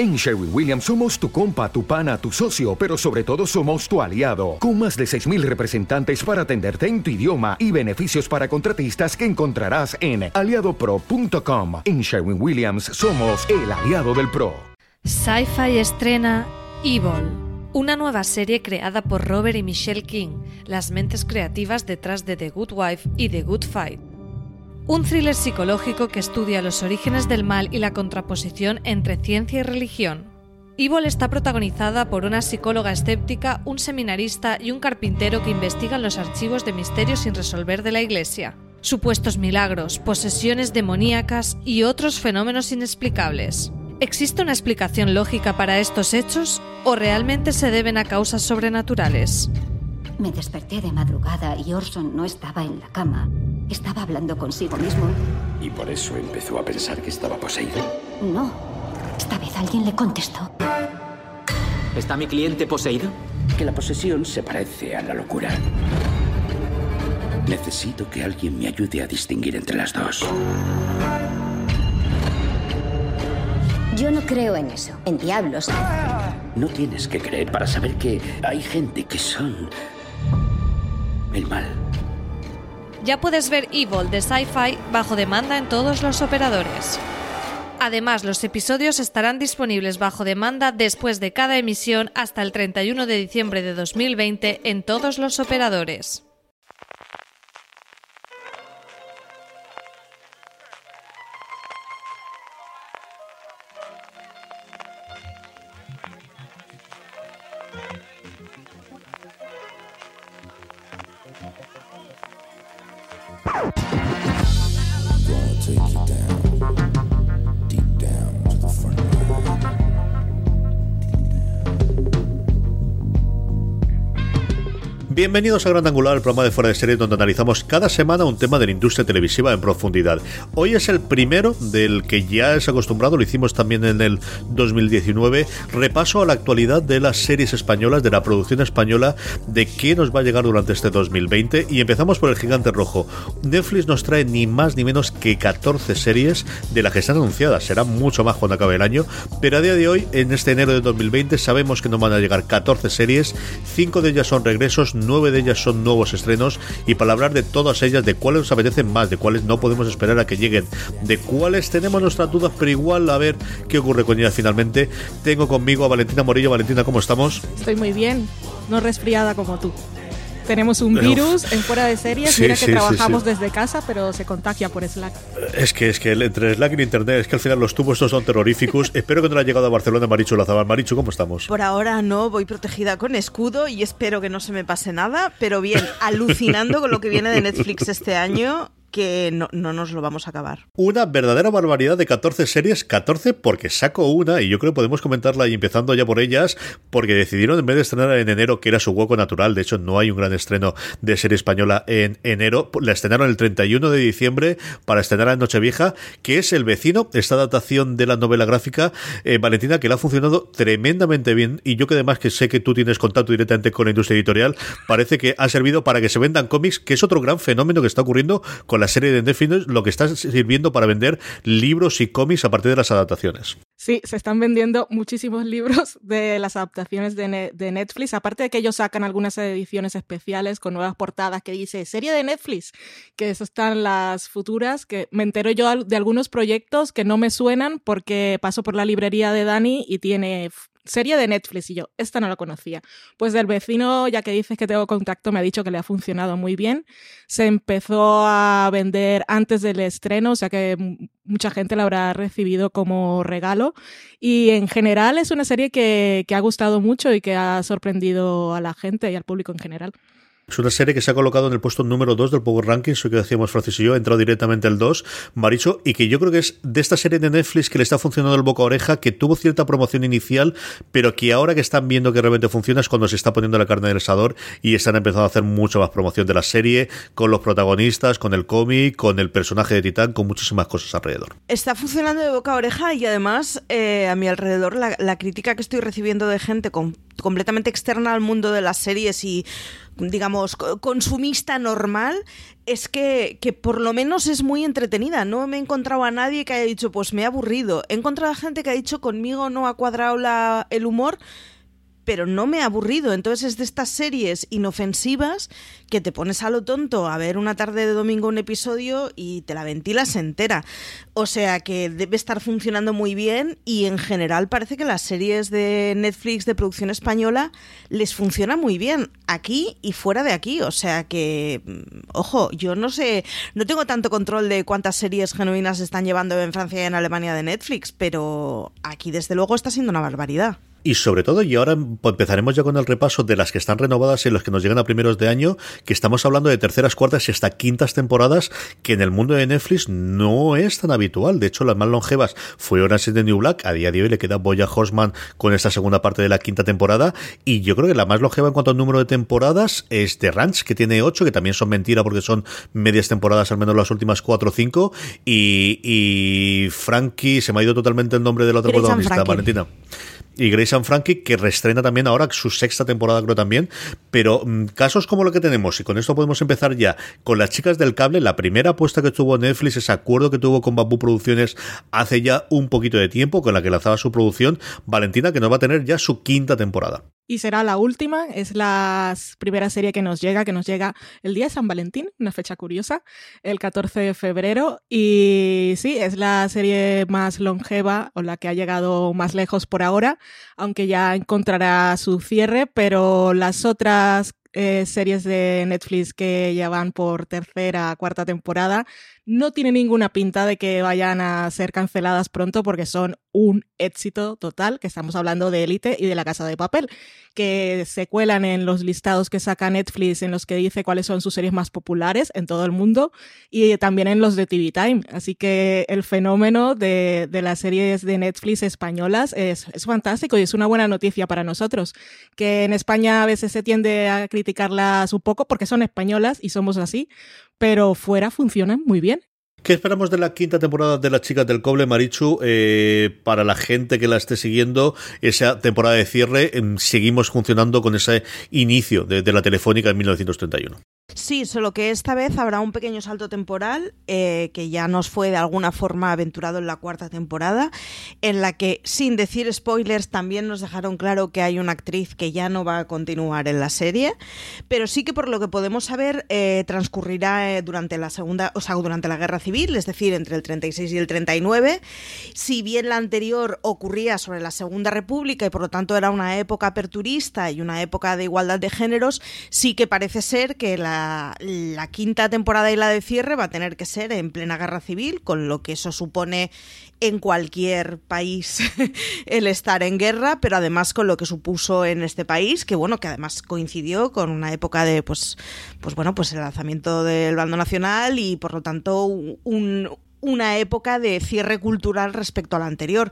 En Sherwin Williams somos tu compa, tu pana, tu socio, pero sobre todo somos tu aliado, con más de 6.000 representantes para atenderte en tu idioma y beneficios para contratistas que encontrarás en aliadopro.com. En Sherwin Williams somos el aliado del PRO. Sci-Fi estrena Evil, una nueva serie creada por Robert y Michelle King, las mentes creativas detrás de The Good Wife y The Good Fight. Un thriller psicológico que estudia los orígenes del mal y la contraposición entre ciencia y religión. Evil está protagonizada por una psicóloga escéptica, un seminarista y un carpintero que investigan los archivos de misterios sin resolver de la Iglesia. Supuestos milagros, posesiones demoníacas y otros fenómenos inexplicables. ¿Existe una explicación lógica para estos hechos o realmente se deben a causas sobrenaturales? Me desperté de madrugada y Orson no estaba en la cama. Estaba hablando consigo mismo. ¿Y por eso empezó a pensar que estaba poseído? No. Esta vez alguien le contestó. ¿Está mi cliente poseído? Que la posesión se parece a la locura. Necesito que alguien me ayude a distinguir entre las dos. Yo no creo en eso, en diablos. No tienes que creer para saber que hay gente que son Ya puedes ver Evil de Sci-Fi bajo demanda en todos los operadores. Además, los episodios estarán disponibles bajo demanda después de cada emisión hasta el 31 de diciembre de 2020 en todos los operadores. Woo! Bienvenidos a Gran Angular, el programa de fuera de serie donde analizamos cada semana un tema de la industria televisiva en profundidad. Hoy es el primero del que ya es acostumbrado, lo hicimos también en el 2019, repaso a la actualidad de las series españolas, de la producción española, de qué nos va a llegar durante este 2020 y empezamos por el gigante rojo. Netflix nos trae ni más ni menos que 14 series de las que están anunciadas, será mucho más cuando acabe el año, pero a día de hoy, en este enero de 2020, sabemos que nos van a llegar 14 series, 5 de ellas son regresos, nueve de ellas son nuevos estrenos y para hablar de todas ellas, de cuáles nos apetecen más, de cuáles no podemos esperar a que lleguen, de cuáles tenemos nuestras dudas, pero igual a ver qué ocurre con ellas finalmente, tengo conmigo a Valentina Morillo. Valentina, ¿cómo estamos? Estoy muy bien, no resfriada como tú tenemos un virus en fuera de series. Mira que trabajamos desde casa, pero se contagia por Slack. Es que es que entre Slack y Internet, es que al final los tubos estos son terroríficos. Espero que no haya llegado a Barcelona Marichu Lazabal. Marichu, ¿cómo estamos? Por ahora no, voy protegida con escudo y espero que no se me pase nada, pero bien, alucinando con lo que viene de Netflix este año que no, nos lo vamos a acabar. Una verdadera barbaridad de 14 series, 14 porque saco una y yo creo que podemos comentarla y empezando ya por ellas, porque decidieron en vez de estrenar en enero, que era su hueco natural, de hecho no hay un gran estreno de serie española en enero, la estrenaron el 31 de diciembre para estrenar en Nochevieja, que es El vecino, esta adaptación de la novela gráfica, eh, Valentina, que le ha funcionado tremendamente bien y yo que además que sé que tú tienes contacto directamente con la industria editorial, parece que ha servido para que se vendan cómics, que es otro gran fenómeno que está ocurriendo con la serie de Netflix lo que está sirviendo para vender libros y cómics a partir de las adaptaciones. Sí, se están vendiendo muchísimos libros de las adaptaciones de, Netflix, aparte de que ellos sacan algunas ediciones especiales con nuevas portadas que dice serie de Netflix, que eso están las futuras, que me entero yo de algunos proyectos que no me suenan porque paso por la librería de Dani y tiene serie de Netflix y yo, esta no la conocía. Pues del vecino, ya que dices que tengo contacto, me ha dicho que le ha funcionado muy bien. Se empezó a vender antes del estreno, o sea que mucha gente la habrá recibido como regalo. Y en general es una serie que, que ha gustado mucho y que ha sorprendido a la gente y al público en general. Es una serie que se ha colocado en el puesto número 2 del Power Ranking, eso que decíamos Francis y yo, ha entrado directamente el 2, Maricho, y que yo creo que es de esta serie de Netflix que le está funcionando el boca a oreja, que tuvo cierta promoción inicial, pero que ahora que están viendo que realmente funciona es cuando se está poniendo la carne del asador y están empezando a hacer mucho más promoción de la serie, con los protagonistas, con el cómic, con el personaje de Titán, con muchísimas cosas alrededor. Está funcionando de boca a oreja y además eh, a mi alrededor la, la crítica que estoy recibiendo de gente con completamente externa al mundo de las series y digamos, consumista normal, es que, que, por lo menos es muy entretenida. No me he encontrado a nadie que haya dicho, pues me he aburrido. He encontrado a gente que ha dicho, conmigo no ha cuadrado la, el humor, pero no me ha aburrido. Entonces es de estas series inofensivas que te pones a lo tonto a ver una tarde de domingo un episodio y te la ventilas entera. O sea que debe estar funcionando muy bien y en general parece que las series de Netflix de producción española les funciona muy bien aquí y fuera de aquí. O sea que, mm, ojo, yo no sé, no tengo tanto control de cuántas series genuinas están llevando en Francia y en Alemania de Netflix, pero aquí desde luego está siendo una barbaridad. Y sobre todo, y ahora empezaremos ya con el repaso de las que están renovadas y los que nos llegan a primeros de año, que estamos hablando de terceras, cuartas y hasta quintas temporadas, que en el mundo de Netflix no es tan habitual. De hecho, las más longevas fue Orange is the New Black. A día de hoy le queda Boya Horseman con esta segunda parte de la quinta temporada. Y yo creo que la más longeva en cuanto al número de temporadas es The Ranch, que tiene ocho, que también son mentira porque son medias temporadas, al menos las últimas cuatro o cinco. Y, y Frankie, se me ha ido totalmente el nombre de la otra protagonista, Valentina y Grace and Frankie, que restrena también ahora su sexta temporada, creo también. Pero mm, casos como lo que tenemos, y con esto podemos empezar ya, con las chicas del cable, la primera apuesta que tuvo Netflix, ese acuerdo que tuvo con Bamboo Producciones hace ya un poquito de tiempo, con la que lanzaba su producción, Valentina, que nos va a tener ya su quinta temporada y será la última. Es la primera serie que nos llega, que nos llega el día de San Valentín, una fecha curiosa, el 14 de febrero. Y sí, es la serie más longeva o la que ha llegado más lejos por ahora, aunque ya encontrará su cierre, pero las otras eh, series de Netflix que ya van por tercera, cuarta temporada, no tiene ninguna pinta de que vayan a ser canceladas pronto porque son un éxito total, que estamos hablando de Elite y de La Casa de Papel, que se cuelan en los listados que saca Netflix en los que dice cuáles son sus series más populares en todo el mundo y también en los de TV Time. Así que el fenómeno de, de las series de Netflix españolas es, es fantástico y es una buena noticia para nosotros, que en España a veces se tiende a criticarlas un poco porque son españolas y somos así, pero fuera funcionan muy bien. ¿Qué esperamos de la quinta temporada de Las Chicas del Coble, Marichu? Eh, para la gente que la esté siguiendo, esa temporada de cierre, em, seguimos funcionando con ese inicio de, de la Telefónica en 1931. Sí, solo que esta vez habrá un pequeño salto temporal eh, que ya nos fue de alguna forma aventurado en la cuarta temporada, en la que, sin decir spoilers, también nos dejaron claro que hay una actriz que ya no va a continuar en la serie, pero sí que por lo que podemos saber eh, transcurrirá eh, durante la segunda, o sea, durante la guerra civil, es decir, entre el 36 y el 39. Si bien la anterior ocurría sobre la Segunda República y por lo tanto era una época aperturista y una época de igualdad de géneros, sí que parece ser que la la, quinta temporada y la de cierre va a tener que ser en plena guerra civil, con lo que eso supone en cualquier país el estar en guerra, pero además con lo que supuso en este país, que bueno, que además coincidió con una época de pues, pues bueno, pues el lanzamiento del bando nacional y por lo tanto un, una época de cierre cultural respecto a la anterior.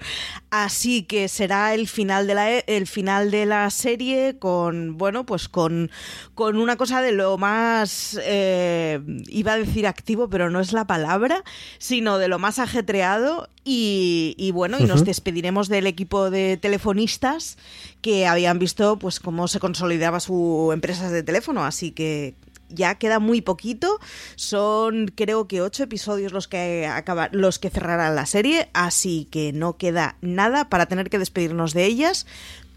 Así que será el final de la, e, el final de la serie con, bueno, pues con, con una cosa de lo más, eh, iba a decir activo, pero no es la palabra, sino de lo más ajetreado y, bueno, y nos despediremos del equipo de telefonistas que habían visto pues cómo se consolidaba su empresa de teléfono. Así que ya queda muy poquito. Son creo que ocho episodios los que acabar, los que cerrarán la serie, así que no queda nada para tener que despedirnos de ellas.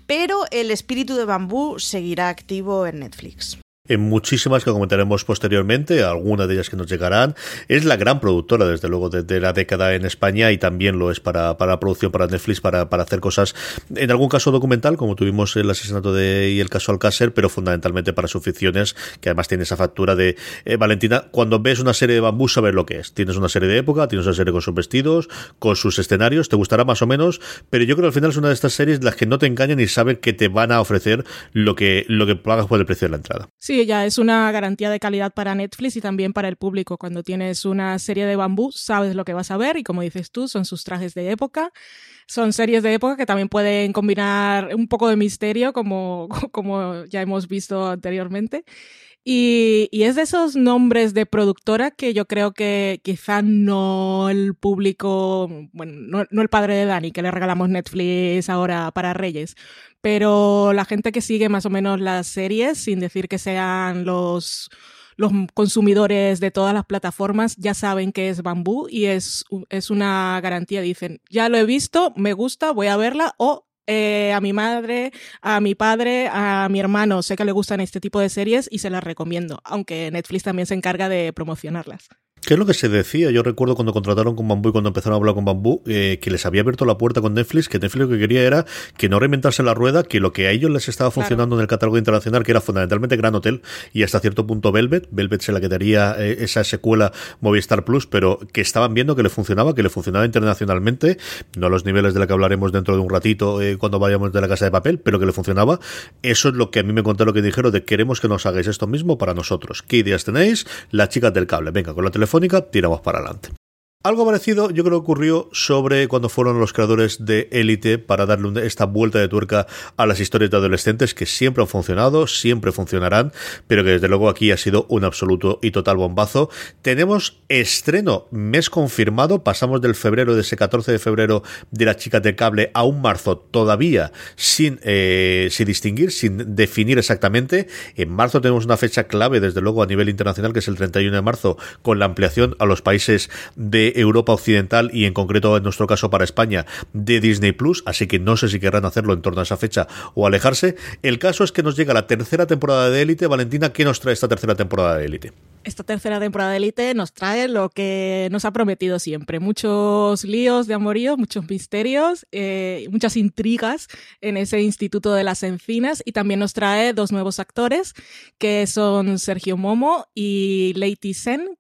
Pero el espíritu de bambú seguirá activo en Netflix en muchísimas que comentaremos posteriormente, algunas de ellas que nos llegarán. Es la gran productora, desde luego, de, la década en España y también lo es para, para producción, para Netflix, para, para hacer cosas, en algún caso documental, como tuvimos el asesinato de y el caso Alcácer, pero fundamentalmente para sus ficciones, que además tiene esa factura de eh, Valentina, cuando ves una serie de bambú, sabes lo que es. Tienes una serie de época, tienes una serie con sus vestidos, con sus escenarios, te gustará más o menos, pero yo creo que al final es una de estas series las que no te engañan y saben que te van a ofrecer lo que, lo que pagas por el precio de la entrada. Sí, ya es una garantía de calidad para Netflix y también para el público. Cuando tienes una serie de bambú, sabes lo que vas a ver y como dices tú, son sus trajes de época. Son series de época que también pueden combinar un poco de misterio, como, como ya hemos visto anteriormente. Y, es de esos nombres de productora que yo creo que quizá no el público, bueno, no, el padre de Dani, que le regalamos Netflix ahora para Reyes, pero la gente que sigue más o menos las series, sin decir que sean los los consumidores de todas las plataformas ya saben que es bambú y es, es una garantía. Dicen, ya lo he visto, me gusta, voy a verla o eh, a mi madre, a mi padre, a mi hermano, sé que le gustan este tipo de series y se las recomiendo, aunque Netflix también se encarga de promocionarlas. ¿Qué es lo que se decía? Yo recuerdo cuando contrataron con Bambú y cuando empezaron a hablar con Bambú, eh, que les había abierto la puerta con Netflix, que Netflix lo que quería era que no reinventarse la rueda, que lo que a ellos les estaba funcionando en el catálogo internacional, que era fundamentalmente Gran Hotel y hasta cierto punto Velvet, Velvet se la quedaría eh, esa secuela Movistar Plus, pero que estaban viendo que le funcionaba, que le funcionaba internacionalmente, no a los niveles de la que hablaremos dentro de un ratito eh, cuando vayamos de la casa de papel, pero que le funcionaba. Eso es lo que a mí me contaron lo que dijeron de queremos que nos hagáis esto mismo para nosotros. ¿Qué ideas tenéis? Las chicas del cable. Venga, con la teléfono tiramos para adelante. Algo parecido yo creo que ocurrió sobre cuando fueron los creadores de Elite para darle esta vuelta de tuerca a las historias de adolescentes que siempre han funcionado, siempre funcionarán, pero que desde luego aquí ha sido un absoluto y total bombazo. Tenemos estreno, mes confirmado, pasamos del febrero, de ese 14 de febrero de las chicas de cable a un marzo todavía sin, eh, sin distinguir, sin definir exactamente. En marzo tenemos una fecha clave desde luego a nivel internacional que es el 31 de marzo con la ampliación a los países de Europa Occidental y en concreto en nuestro caso para España de Disney Plus, así que no sé si querrán hacerlo en torno a esa fecha o alejarse. El caso es que nos llega la tercera temporada de Élite. Valentina, ¿qué nos trae esta tercera temporada de Élite? Esta tercera temporada de Élite nos trae lo que nos ha prometido siempre. Muchos líos de amorío, muchos misterios, eh, muchas intrigas en ese Instituto de las Encinas y también nos trae dos nuevos actores que son Sergio Momo y Leiti Sen,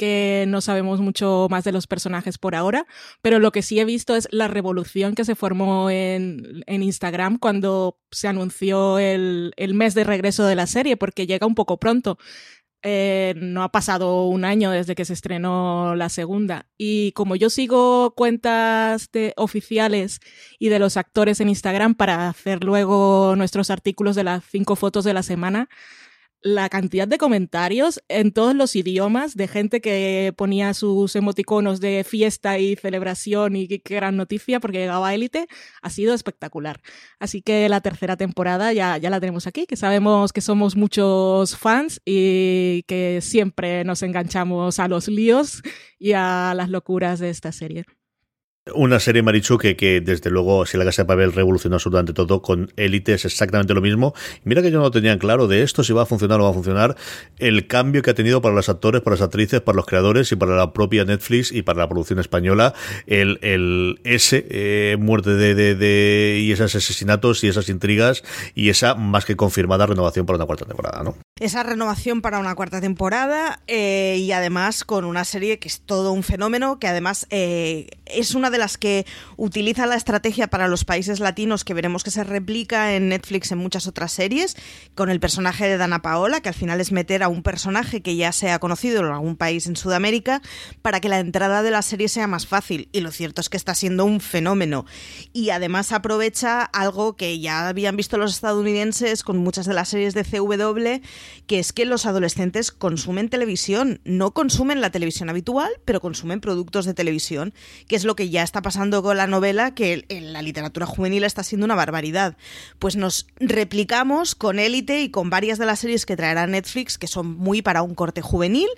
que no sabemos mucho más de los personajes por ahora, pero lo que sí he visto es la revolución que se formó en, Instagram cuando se anunció el, mes de regreso de la serie, porque llega un poco pronto. Eh, no ha pasado un año desde que se estrenó la segunda. Y como yo sigo cuentas de oficiales y de los actores en Instagram para hacer luego nuestros artículos de las cinco fotos de la semana, la cantidad de comentarios en todos los idiomas de gente que ponía sus emoticonos de fiesta y celebración y qué gran noticia porque llegaba élite ha sido espectacular. Así que la tercera temporada ya, ya la tenemos aquí, que sabemos que somos muchos fans y que siempre nos enganchamos a los líos y a las locuras de esta serie. Una serie, Marichu, que, que desde luego, si la Casa de Papel revolucionó absolutamente todo, con Élite es exactamente lo mismo. mira que yo no tenía claro de esto, si va a funcionar o no va a funcionar, el cambio que ha tenido para los actores, para las actrices, para los creadores y para la propia Netflix y para la producción española, el, el ese eh, muerte de, de, de, y esos asesinatos y esas intrigas y esa más que confirmada renovación para una cuarta temporada, ¿no? Esa renovación para una cuarta temporada eh, y además con una serie que es todo un fenómeno, que además eh, es una de las que utiliza la estrategia para los países latinos que veremos que se replica en Netflix en muchas otras series, con el personaje de Dana Paola, que al final es meter a un personaje que ya sea conocido en algún país en Sudamérica para que la entrada de la serie sea más fácil. Y lo cierto es que está siendo un fenómeno. Y además aprovecha algo que ya habían visto los estadounidenses con muchas de las series de CW, que es que los adolescentes consumen televisión, no consumen la televisión habitual, pero consumen productos de televisión, que es lo que ya está pasando con la novela, que en la literatura juvenil está siendo una barbaridad. Pues nos replicamos con Élite y con varias de las series que traerá Netflix, que son muy para un corte juvenil.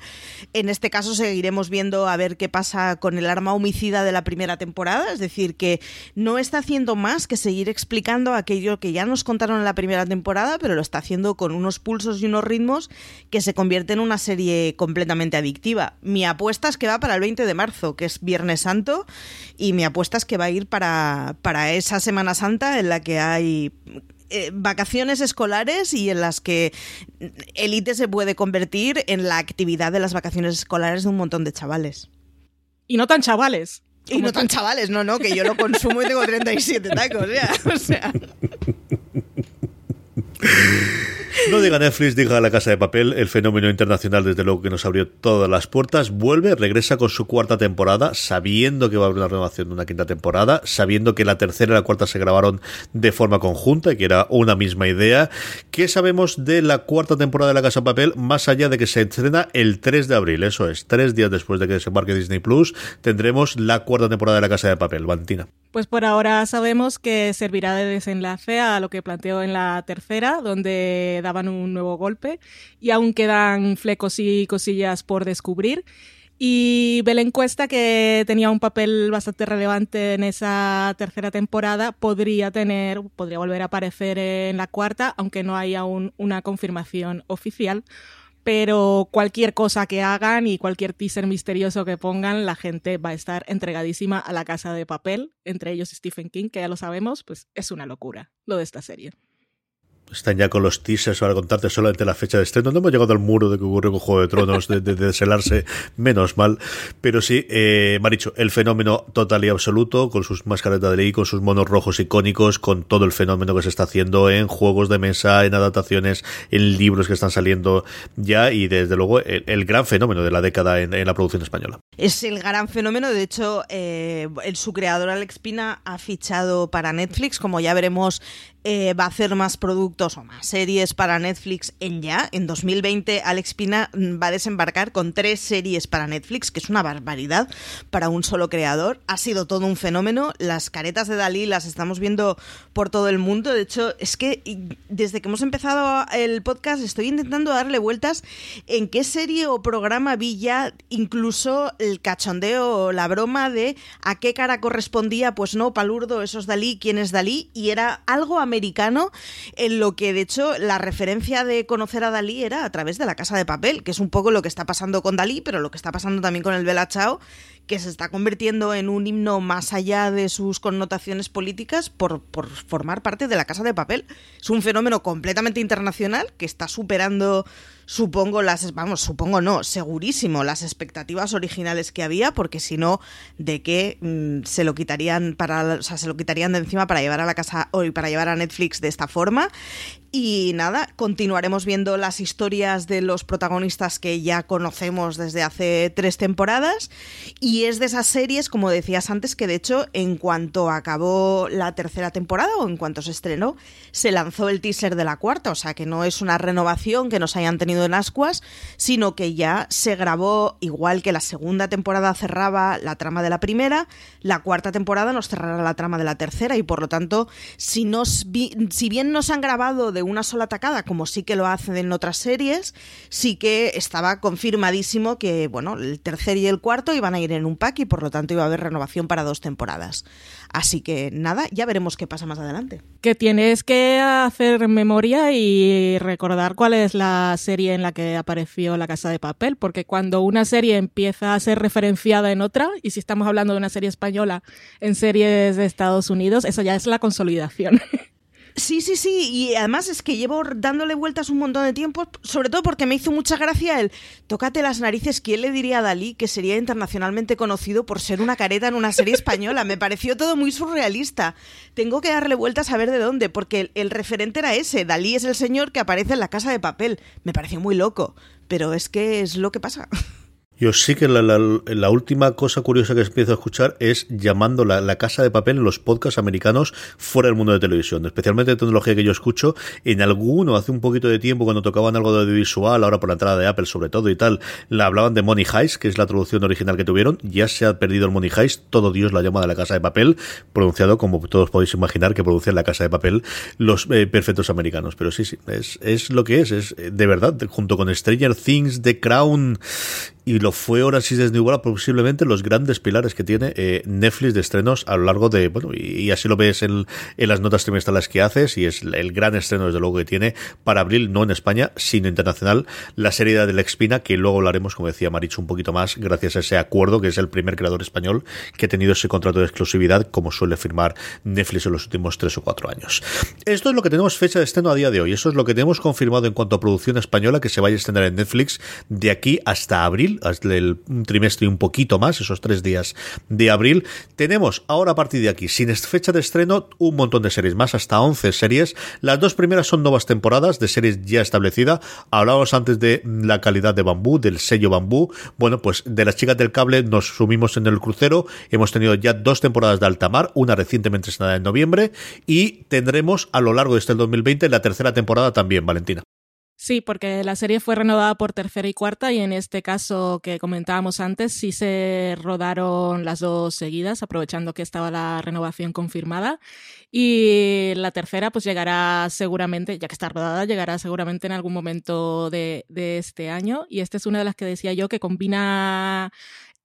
En este caso seguiremos viendo a ver qué pasa con el arma homicida de la primera temporada, es decir, que no está haciendo más que seguir explicando aquello que ya nos contaron en la primera temporada, pero lo está haciendo con unos pulsos y unos ritmos que se convierte en una serie completamente adictiva. Mi apuesta es que va para el 20 de marzo, que es Viernes Santo, y mi apuesta es que va a ir para, para esa Semana Santa en la que hay eh, vacaciones escolares y en las que Elite se puede convertir en la actividad de las vacaciones escolares de un montón de chavales. Y no tan chavales. Y no tan chavales, no, no, que yo lo consumo y tengo 37 tacos, ya. O sea. No diga Netflix, diga La Casa de Papel, el fenómeno internacional desde luego que nos abrió todas las puertas, vuelve, regresa con su cuarta temporada, sabiendo que va a haber una renovación de una quinta temporada, sabiendo que la tercera y la cuarta se grabaron de forma conjunta y que era una misma idea. ¿Qué sabemos de la cuarta temporada de La Casa de Papel, más allá de que se estrena el 3 de abril? Eso es, tres días después de que desembarque Disney Plus, tendremos la cuarta temporada de La Casa de Papel. Valentina. Pues por ahora sabemos que servirá de desenlace a lo que planteó en la tercera, donde daban un nuevo golpe y aún quedan flecos y cosillas por descubrir. Y Belén Cuesta, que tenía un papel bastante relevante en esa tercera temporada, podría tener, podría volver a aparecer en la cuarta, aunque no haya aún una confirmación oficial pero cualquier cosa que hagan y cualquier teaser misterioso que pongan, la gente va a estar entregadísima a la casa de papel, entre ellos Stephen King, que ya lo sabemos, pues es una locura lo de esta serie están ya con los teasers para contarte solamente la fecha de estreno. No hemos llegado al muro de que ocurre con Juego de Tronos, de, de, deshelarse, menos mal. Pero sí, eh, dicho, el fenómeno total y absoluto, con sus máscaras de ley, con sus monos rojos icónicos, con todo el fenómeno que se está haciendo en juegos de mesa, en adaptaciones, en libros que están saliendo ya, y desde luego el, gran fenómeno de la década en, la producción española. Es el gran fenómeno, de hecho, eh, su creador Alex Pina ha fichado para Netflix, como ya veremos eh, va a hacer más productos o más series para Netflix en ya. En 2020 Alex Pina mm, va a desembarcar con tres series para Netflix, que es una barbaridad para un solo creador. Ha sido todo un fenómeno. Las caretas de Dalí las estamos viendo por todo el mundo. De hecho, es que desde que hemos empezado el podcast estoy intentando darle vueltas en qué serie o programa vi ya incluso el cachondeo o la broma de a qué cara correspondía, pues no, palurdo, esos Dalí, quién es Dalí, y era algo a americano, en lo que de hecho la referencia de conocer a Dalí era a través de la casa de papel, que es un poco lo que está pasando con Dalí, pero lo que está pasando también con el Bella Chao, que se está convirtiendo en un himno más allá de sus connotaciones políticas por, por formar parte de la casa de papel. Es un fenómeno completamente internacional que está superando supongo las vamos supongo no segurísimo las expectativas originales que había porque si no de qué mm, se lo quitarían para o sea, se lo quitarían de encima para llevar a la casa hoy para llevar a Netflix de esta forma y nada, continuaremos viendo las historias de los protagonistas que ya conocemos desde hace tres temporadas. Y es de esas series, como decías antes, que de hecho, en cuanto acabó la tercera temporada o en cuanto se estrenó, se lanzó el teaser de la cuarta. O sea que no es una renovación que nos hayan tenido en ascuas, sino que ya se grabó igual que la segunda temporada cerraba la trama de la primera, la cuarta temporada nos cerrará la trama de la tercera. Y por lo tanto, si, nos si bien nos han grabado de una sola tacada, como sí que lo hacen en otras series, sí que estaba confirmadísimo que, bueno, el tercer y el cuarto iban a ir en un pack y por lo tanto iba a haber renovación para dos temporadas. Así que nada, ya veremos qué pasa más adelante. Que tienes que hacer memoria y recordar cuál es la serie en la que apareció La Casa de Papel, porque cuando una serie empieza a ser referenciada en otra, y si estamos hablando de una serie española en series de Estados Unidos, eso ya es la consolidación. Sí, sí, sí, y además es que llevo dándole vueltas un montón de tiempo, sobre todo porque me hizo mucha gracia el tócate las narices, ¿quién le diría a Dalí que sería internacionalmente conocido por ser una careta en una serie española? Me pareció todo muy surrealista. Tengo que darle vueltas a ver de dónde, porque el, el referente era ese, Dalí es el señor que aparece en la casa de papel. Me pareció muy loco, pero es que es lo que pasa. Yo sí que la, última cosa curiosa que empiezo a escuchar es llamando la, casa de papel en los podcasts americanos fuera del mundo de televisión, especialmente de tecnología que yo escucho. En alguno, hace un poquito de tiempo, cuando tocaban algo de audiovisual, ahora por la entrada de Apple sobre todo y tal, la hablaban de Money Heist, que es la traducción original que tuvieron. Ya se ha perdido el Money Heist, todo Dios la llama de la casa de papel, pronunciado como todos podéis imaginar que pronuncian la casa de papel los eh, perfectos americanos. Pero sí, sí, es, es lo que es, es de verdad, junto con Stranger Things, The Crown y lo fue Orange is the New posiblemente los grandes pilares que tiene eh, Netflix de estrenos a lo largo de, bueno, y, así lo ves en, en, las notas trimestrales que haces, y es el gran estreno desde luego que tiene para abril, no en España, sino internacional, la serie de la Expina, que luego hablaremos, como decía Marichu, un poquito más, gracias a ese acuerdo, que es el primer creador español que ha tenido ese contrato de exclusividad, como suele firmar Netflix en los últimos tres o cuatro años. Esto es lo que tenemos fecha de estreno a día de hoy, eso es lo que tenemos confirmado en cuanto a producción española que se vaya a estrenar en Netflix de aquí hasta abril abril, el, trimestre un poquito más, esos tres días de abril. Tenemos ahora a partir de aquí, sin fecha de estreno, un montón de series más, hasta 11 series. Las dos primeras son nuevas temporadas de series ya establecida. Hablábamos antes de la calidad de bambú, del sello bambú. Bueno, pues de las chicas del cable nos sumimos en el crucero. Hemos tenido ya dos temporadas de alta mar, una recientemente estrenada en noviembre, y tendremos a lo largo de este 2020 la tercera temporada también, Valentina. Sí, porque la serie fue renovada por tercera y cuarta y en este caso que comentábamos antes sí se rodaron las dos seguidas, aprovechando que estaba la renovación confirmada. Y la tercera pues llegará seguramente, ya que está rodada, llegará seguramente en algún momento de, de este año. Y esta es una de las que decía yo que combina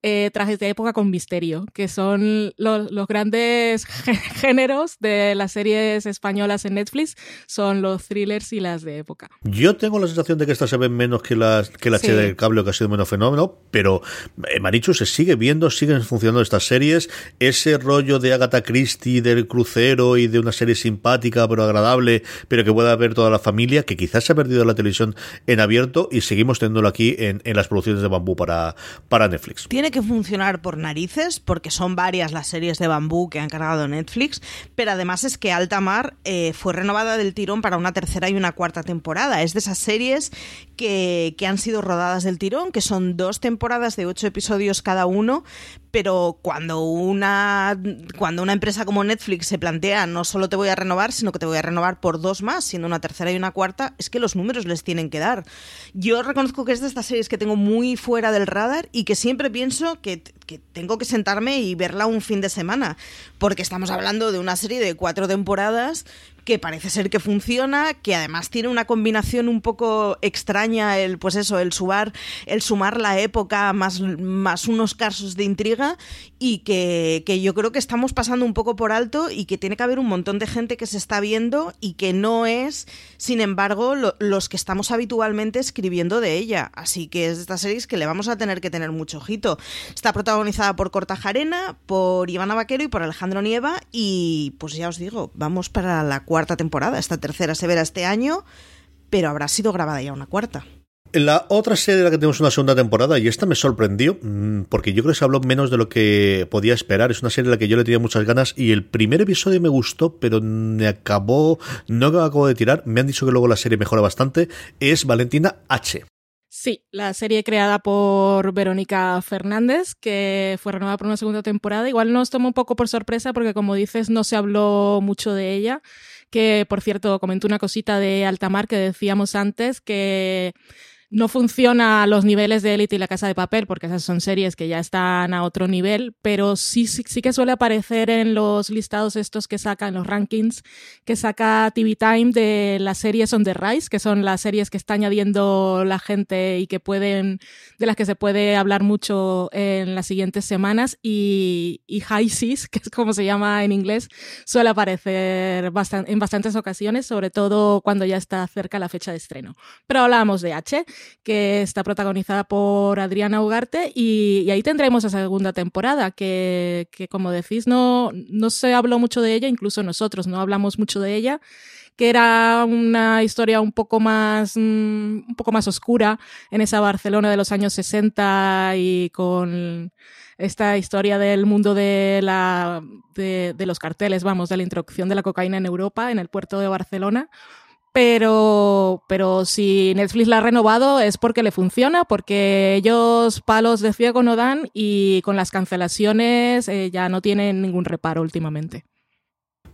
eh, trajes de época con misterio, que son los, los grandes géneros de las series españolas en Netflix, son los thrillers y las de época. Yo tengo la sensación de que estas se ven menos que las que la sí. del cable, que ha sido menos fenómeno, pero eh, Marichu se sigue viendo, siguen funcionando estas series, ese rollo de Agatha Christie, del crucero y de una serie simpática pero agradable, pero que pueda ver toda la familia, que quizás se ha perdido la televisión en abierto y seguimos teniéndolo aquí en, en las producciones de bambú para, para Netflix. Tiene que funcionar por narices, porque son varias las series de bambú que han cargado Netflix, pero además es que Alta Mar eh, fue renovada del tirón para una tercera y una cuarta temporada. Es de esas series que, han sido rodadas del tirón, que son dos temporadas de ocho episodios cada uno, pero cuando una, cuando una empresa como Netflix se plantea no solo te voy a renovar, sino que te voy a renovar por dos más, siendo una tercera y una cuarta, es que los números les tienen que dar. Yo reconozco que es de estas series que tengo muy fuera del radar y que siempre pienso que, que tengo que sentarme y verla un fin de semana, porque estamos hablando de una serie de cuatro temporadas que parece ser que funciona, que además tiene una combinación un poco extraña, el pues eso, el sumar, el sumar la época más, más unos casos de intriga y que, que, yo creo que estamos pasando un poco por alto y que tiene que haber un montón de gente que se está viendo y que no es, sin embargo, lo, los que estamos habitualmente escribiendo de ella. Así que es de estas series que le vamos a tener que tener mucho ojito. Está protagonizada por Cortajarena, por Ivana Vaquero y por Alejandro Nieva y pues ya os digo, vamos para la cuarta cuarta temporada. Esta tercera se verá este año, pero habrá sido grabada ya una cuarta. La otra serie de la que tenemos una segunda temporada, y esta me sorprendió, mm, porque yo creo que se habló menos de lo que podía esperar. Es una serie a la que yo le tenía muchas ganas y el primer episodio me gustó, pero me acabó, no me acabo de tirar. Me han dicho que luego la serie mejora bastante. Es Valentina H. Sí, la serie creada por Verónica Fernández, que fue renovada por una segunda temporada. Igual nos tomó un poco por sorpresa porque, como dices, no se habló mucho de ella que por cierto comentó una cosita de Altamar que decíamos antes, que no funciona los niveles de Élite y La Casa de Papel, porque esas son series que ya están a otro nivel, pero sí, sí, sí, que suele aparecer en los listados estos que saca, en los rankings que saca TV Time de las series on the rise, que son las series que está añadiendo la gente y que pueden, de las que se puede hablar mucho en las siguientes semanas, y, High Seas, que es como se llama en inglés, suele aparecer en bastantes ocasiones, sobre todo cuando ya está cerca la fecha de estreno. Pero hablábamos de H que está protagonizada por Adriana Ugarte y, ahí tendremos la segunda temporada, que, como decís, no, no se habló mucho de ella, incluso nosotros no hablamos mucho de ella que era una historia un poco más un poco más oscura en esa Barcelona de los años 60 y con esta historia del mundo de la de, de los carteles, vamos, de la introducción de la cocaína en Europa en el puerto de Barcelona pero, pero si Netflix la ha renovado es porque le funciona, porque ellos palos de ciego no dan y con las cancelaciones eh, ya no tienen ningún reparo últimamente.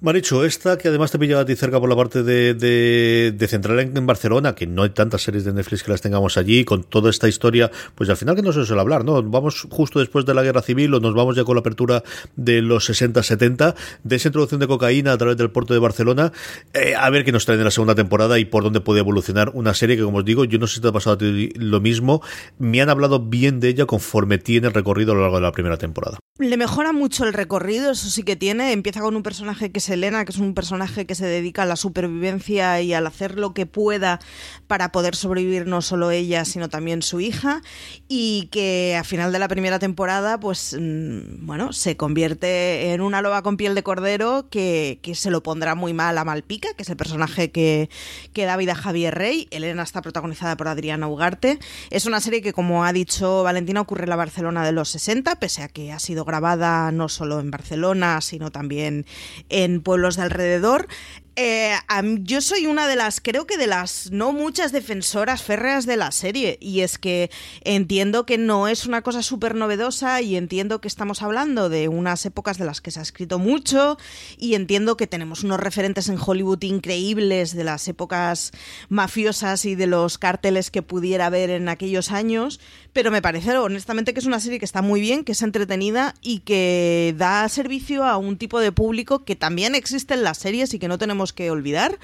Maricho, esta que además te pillaba a ti cerca por la parte de, de, central en, en, Barcelona, que no hay tantas series de Netflix que las tengamos allí, con toda esta historia, pues al final que no se suele hablar, ¿no? Vamos justo después de la guerra civil o nos vamos ya con la apertura de los 60-70, de esa introducción de cocaína a través del puerto de Barcelona, eh, a ver qué nos traen en la segunda temporada y por dónde puede evolucionar una serie que, como os digo, yo no sé si te ha pasado a ti lo mismo, me han hablado bien de ella conforme tiene el recorrido a lo largo de la primera temporada. Le mejora mucho el recorrido, eso sí que tiene, empieza con un personaje que se Elena, que es un personaje que se dedica a la supervivencia y al hacer lo que pueda para poder sobrevivir no solo ella, sino también su hija, y que a final de la primera temporada, pues mm, bueno, se convierte en una loba con piel de cordero que, se lo pondrá muy mal a Malpica, que es el personaje que, que da vida a Javier Rey. Elena está protagonizada por Adriana Ugarte. Es una serie que, como ha dicho Valentina, ocurre en la Barcelona de los 60, pese a que ha sido grabada no solo en Barcelona, sino también en pueblos de alrededor. Eh, yo soy una de las, creo que de las no muchas defensoras férreas de la serie. Y es que entiendo que no es una cosa súper novedosa y entiendo que estamos hablando de unas épocas de las que se ha escrito mucho y entiendo que tenemos unos referentes en Hollywood increíbles de las épocas mafiosas y de los cárteles que pudiera haber en aquellos años. Pero me parece honestamente que es una serie que está muy bien, que es entretenida y que da servicio a un tipo de público que también existe en las series y que no tenemos que olvidar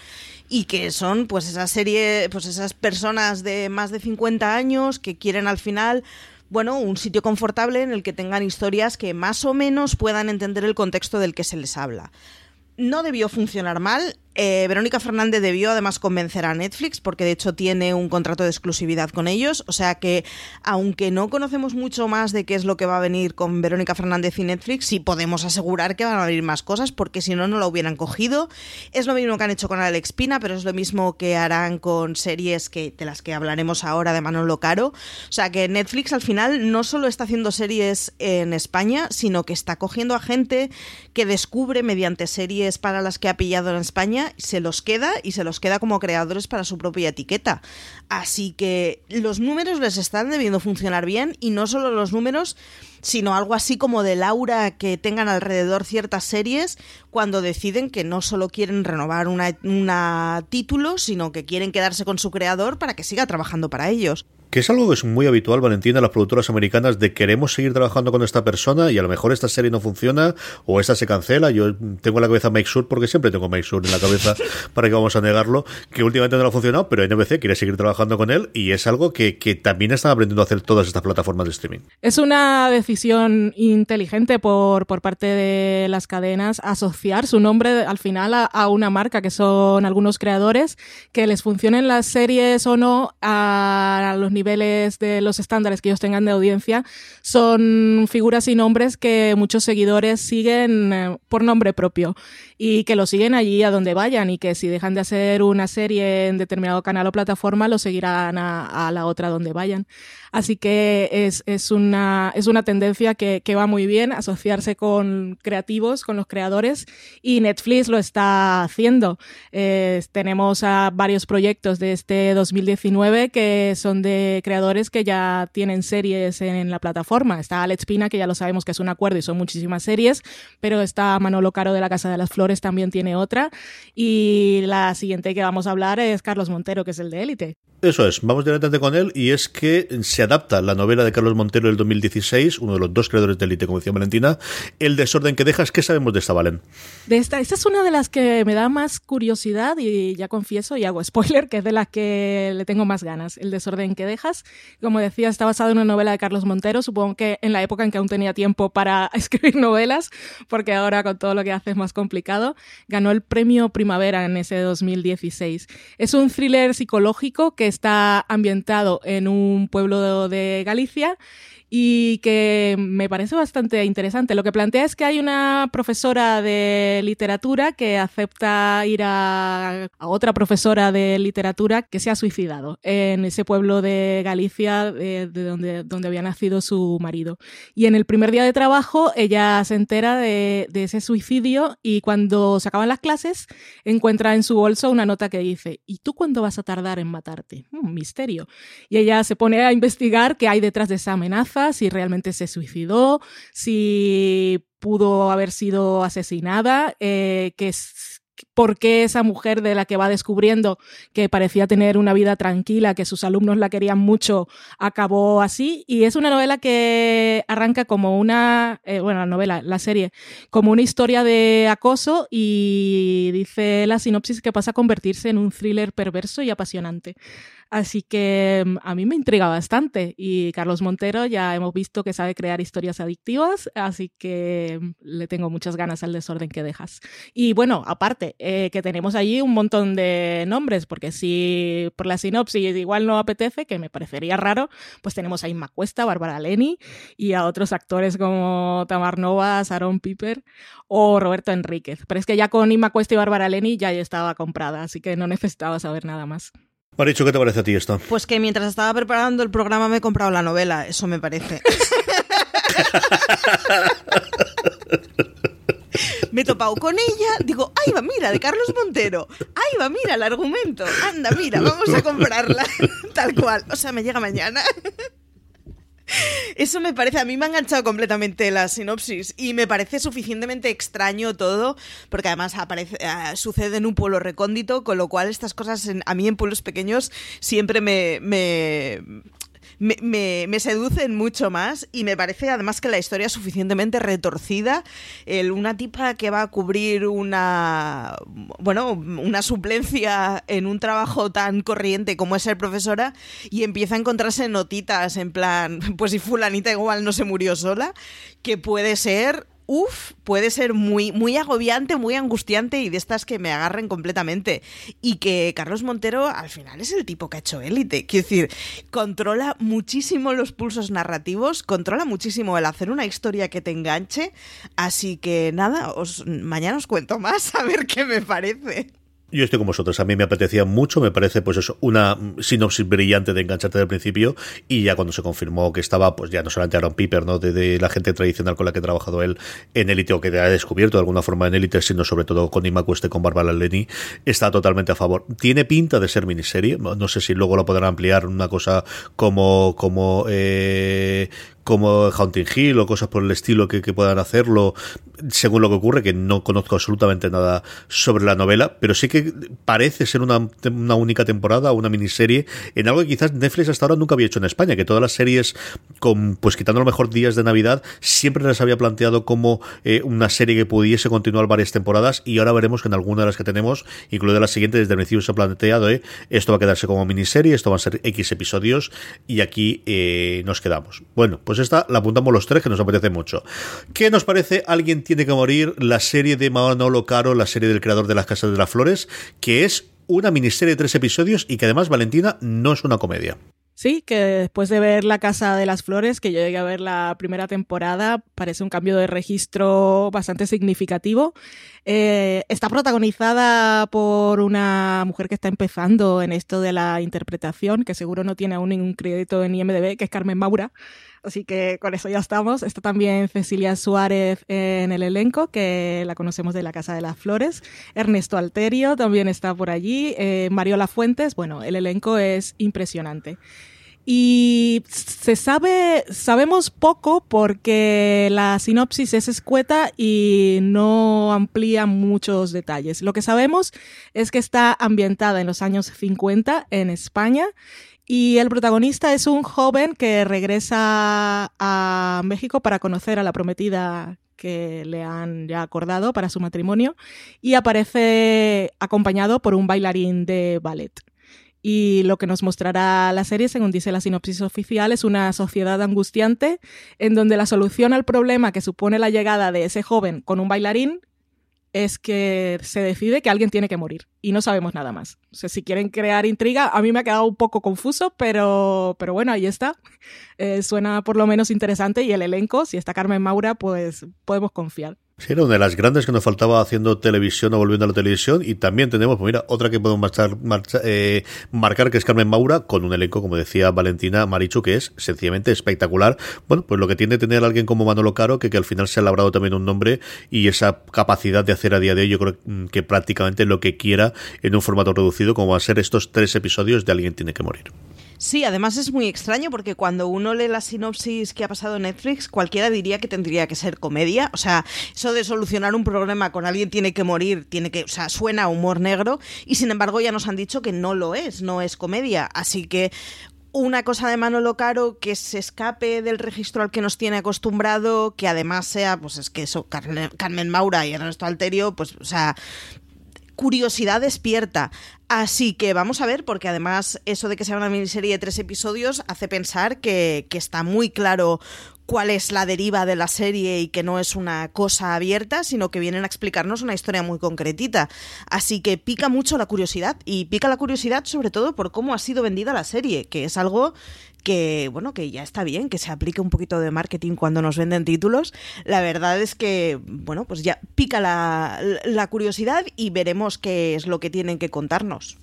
y que son pues esa serie, pues esas personas de más de 50 años que quieren al final bueno, un sitio confortable en el que tengan historias que más o menos puedan entender el contexto del que se les habla. No debió funcionar mal, eh, Verónica Fernández debió además convencer a Netflix porque de hecho tiene un contrato de exclusividad con ellos, o sea que aunque no conocemos mucho más de qué es lo que va a venir con Verónica Fernández y Netflix, sí podemos asegurar que van a venir más cosas porque si no, no lo hubieran cogido. Es lo mismo que han hecho con Alex Pina, pero es lo mismo que harán con series que, de las que hablaremos ahora de Manolo Caro. O sea que Netflix al final no solo está haciendo series en España, sino que está cogiendo a gente que descubre mediante series para las que ha pillado en España se los queda y se los queda como creadores para su propia etiqueta. Así que los números les están debiendo funcionar bien y no solo los números, sino algo así como de Laura que tengan alrededor ciertas series cuando deciden que no solo quieren renovar una, título, sino que quieren quedarse con su creador para que siga trabajando para ellos que es algo que es muy habitual, Valentina, las productoras americanas, de queremos seguir trabajando con esta persona y a lo mejor esta serie no funciona o esta se cancela. Yo tengo en la cabeza Make Sure, porque siempre tengo Make Sure en la cabeza, para que vamos a negarlo, que últimamente no ha funcionado, pero NBC quiere seguir trabajando con él y es algo que, que también están aprendiendo a hacer todas estas plataformas de streaming. Es una decisión inteligente por, por parte de las cadenas asociar su nombre al final a, a una marca, que son algunos creadores, que les funcionen las series o no a los niveles de los estándares que ellos tengan de audiencia, son figuras y nombres que muchos seguidores siguen eh, por nombre propio y que lo siguen allí a donde vayan y que si dejan de hacer una serie en determinado canal o plataforma, lo seguirán a, a la otra donde vayan. Así que es, es, una, es una tendencia que, que, va muy bien, asociarse con creativos, con los creadores, y Netflix lo está haciendo. Eh, tenemos a varios proyectos de este 2019 que son de creadores que ya tienen series en, la plataforma. Está Alex Pina, que ya lo sabemos que es un acuerdo y son muchísimas series, pero está Manolo Caro de la Casa de las Flores, también tiene otra. Y la siguiente que vamos a hablar es Carlos Montero, que es el de Élite. Eso es, vamos directamente con él y es que se adapta la novela de Carlos Montero del 2016, uno de los dos creadores de Elite, como decía Valentina, El desorden que dejas. ¿Qué sabemos de esta, Valen? De esta, esta es una de las que me da más curiosidad y ya confieso y hago spoiler, que es de la que le tengo más ganas. El desorden que dejas, como decía, está basado en una novela de Carlos Montero, supongo que en la época en que aún tenía tiempo para escribir novelas, porque ahora con todo lo que hace es más complicado, ganó el premio Primavera en ese 2016. Es un thriller psicológico que está ambientado en un pueblo de Galicia y que me parece bastante interesante. Lo que plantea es que hay una profesora de literatura que acepta ir a, otra profesora de literatura que se ha suicidado en ese pueblo de Galicia de, donde, donde había nacido su marido. Y en el primer día de trabajo ella se entera de, de ese suicidio y cuando se acaban las clases encuentra en su bolso una nota que dice, ¿y tú cuándo vas a tardar en matarte? Un misterio. Y ella se pone a investigar qué hay detrás de esa amenaza si realmente se suicidó, si pudo haber sido asesinada, eh, que, por qué esa mujer de la que va descubriendo que parecía tener una vida tranquila, que sus alumnos la querían mucho, acabó así. Y es una novela que arranca como una, eh, bueno, la novela, la serie, como una historia de acoso y dice la sinopsis que pasa a convertirse en un thriller perverso y apasionante. Así que mm, a mí me intriga bastante y Carlos Montero ya hemos visto que sabe crear historias adictivas, así que mm, le tengo muchas ganas al desorden que dejas. Y bueno, aparte, eh, que tenemos allí un montón de nombres, porque si por la sinopsis igual no apetece, que me parecería raro, pues tenemos a Inma Cuesta, Bárbara Leni y a otros actores como Tamar Novas, Aaron Piper o Roberto Enríquez. Pero es que ya con Inma Cuesta y Bárbara Leni ya estaba comprada, así que no necesitaba saber nada más. ¿Qué te parece a ti esto? Pues que mientras estaba preparando el programa me he comprado la novela, eso me parece. me he topado con ella, digo, ahí va, mira, de Carlos Montero, ahí va, mira el argumento, anda, mira, vamos a comprarla, tal cual, o sea, me llega mañana. Eso me parece, a mí me ha enganchado completamente la sinopsis y me parece suficientemente extraño todo, porque además aparece, eh, sucede en un pueblo recóndito, con lo cual estas cosas a mí en pueblos pequeños siempre me, me, me, seducen mucho más y me parece además que la historia es suficientemente retorcida. Una tipa que va a cubrir una, bueno, una suplencia en un trabajo tan corriente como es ser profesora y empieza a encontrarse notitas en plan, pues si fulanita igual no se murió sola, que puede ser uff, puede ser muy, muy agobiante, muy angustiante y de estas que me agarren completamente. Y que Carlos Montero al final es el tipo que ha hecho élite. Quiero decir, controla muchísimo los pulsos narrativos, controla muchísimo el hacer una historia que te enganche. Así que nada, os, mañana os cuento más a ver qué me parece. Yo estoy con vosotros. A mí me apetecía mucho. Me parece, pues eso, una sinopsis brillante de engancharte del principio. Y ya cuando se confirmó que estaba, pues ya no solamente Aaron Piper, ¿no? De, la gente tradicional con la que ha trabajado él en Élite o que ha descubierto de alguna forma en Élite, sino sobre todo con Ima Cueste, con Barbara Lenny, está totalmente a favor. Tiene pinta de ser miniserie. No sé si luego lo podrán ampliar una cosa como, como, eh, como Haunting Hill o cosas por el estilo que, puedan hacerlo, según lo que ocurre, que no conozco absolutamente nada sobre la novela, pero sí que parece ser una, una única temporada, una miniserie, en algo que quizás Netflix hasta ahora nunca había hecho en España, que todas las series, con, pues quitando los mejor días de Navidad, siempre las había planteado como eh, una serie que pudiese continuar varias temporadas y ahora veremos que en alguna de las que tenemos, incluida la siguiente, desde el principio se ha planteado, eh, esto va a quedarse como miniserie, esto va a ser X episodios y aquí eh, nos quedamos. Bueno, pues esta la apuntamos los tres, que nos apetece mucho. ¿Qué nos parece? Alguien tiene que morir, la serie de Manolo Caro, la serie del creador de las Casas de las Flores, que es una miniserie de tres episodios y que además, Valentina, no es una comedia. Sí, que después de ver La Casa de las Flores, que yo llegué a ver la primera temporada, parece un cambio de registro bastante significativo. Eh, está protagonizada por una mujer que está empezando en esto de la interpretación, que seguro no tiene aún ningún crédito en IMDB, que es Carmen Maura. Así que con eso ya estamos. Está también Cecilia Suárez en el elenco, que la conocemos de La Casa de las Flores. Ernesto Alterio también está por allí. Eh, Mariola Fuentes. Bueno, el elenco es impresionante. Y se sabe, sabemos poco porque la sinopsis es escueta y no amplía muchos detalles. Lo que sabemos es que está ambientada en los años 50 en España y el protagonista es un joven que regresa a México para conocer a la prometida que le han ya acordado para su matrimonio y aparece acompañado por un bailarín de ballet. Y lo que nos mostrará la serie, según dice la sinopsis oficial, es una sociedad angustiante en donde la solución al problema que supone la llegada de ese joven con un bailarín es que se decide que alguien tiene que morir y no sabemos nada más. O sea, si quieren crear intriga, a mí me ha quedado un poco confuso, pero, pero bueno, ahí está. Eh, suena por lo menos interesante y el elenco, si está Carmen Maura, pues podemos confiar. Sí, era una de las grandes que nos faltaba haciendo televisión o volviendo a la televisión. Y también tenemos, pues mira, otra que podemos marchar, eh, marcar, que es Carmen Maura, con un elenco, como decía Valentina Marichu, que es sencillamente espectacular. Bueno, pues lo que tiene tener alguien como Manolo Caro, que, que al final se ha labrado también un nombre y esa capacidad de hacer a día de hoy, yo creo que prácticamente lo que quiera en un formato reducido, como va a ser estos tres episodios de Alguien tiene que morir. Sí, además es muy extraño porque cuando uno lee la sinopsis que ha pasado en Netflix, cualquiera diría que tendría que ser comedia. O sea, eso de solucionar un problema con alguien tiene que morir, tiene que, o sea, suena a humor negro y sin embargo ya nos han dicho que no lo es, no es comedia. Así que una cosa de Manolo Caro que se escape del registro al que nos tiene acostumbrado, que además sea, pues es que eso, Carmen Maura y Ernesto Alterio, pues, o sea, curiosidad despierta. Así que vamos a ver, porque además eso de que sea una miniserie de tres episodios hace pensar que, que está muy claro cuál es la deriva de la serie y que no es una cosa abierta, sino que vienen a explicarnos una historia muy concretita. Así que pica mucho la curiosidad y pica la curiosidad sobre todo por cómo ha sido vendida la serie, que es algo que bueno, que ya está bien, que se aplique un poquito de marketing cuando nos venden títulos. La verdad es que, bueno, pues ya pica la, la curiosidad y veremos qué es lo que tienen que contarnos.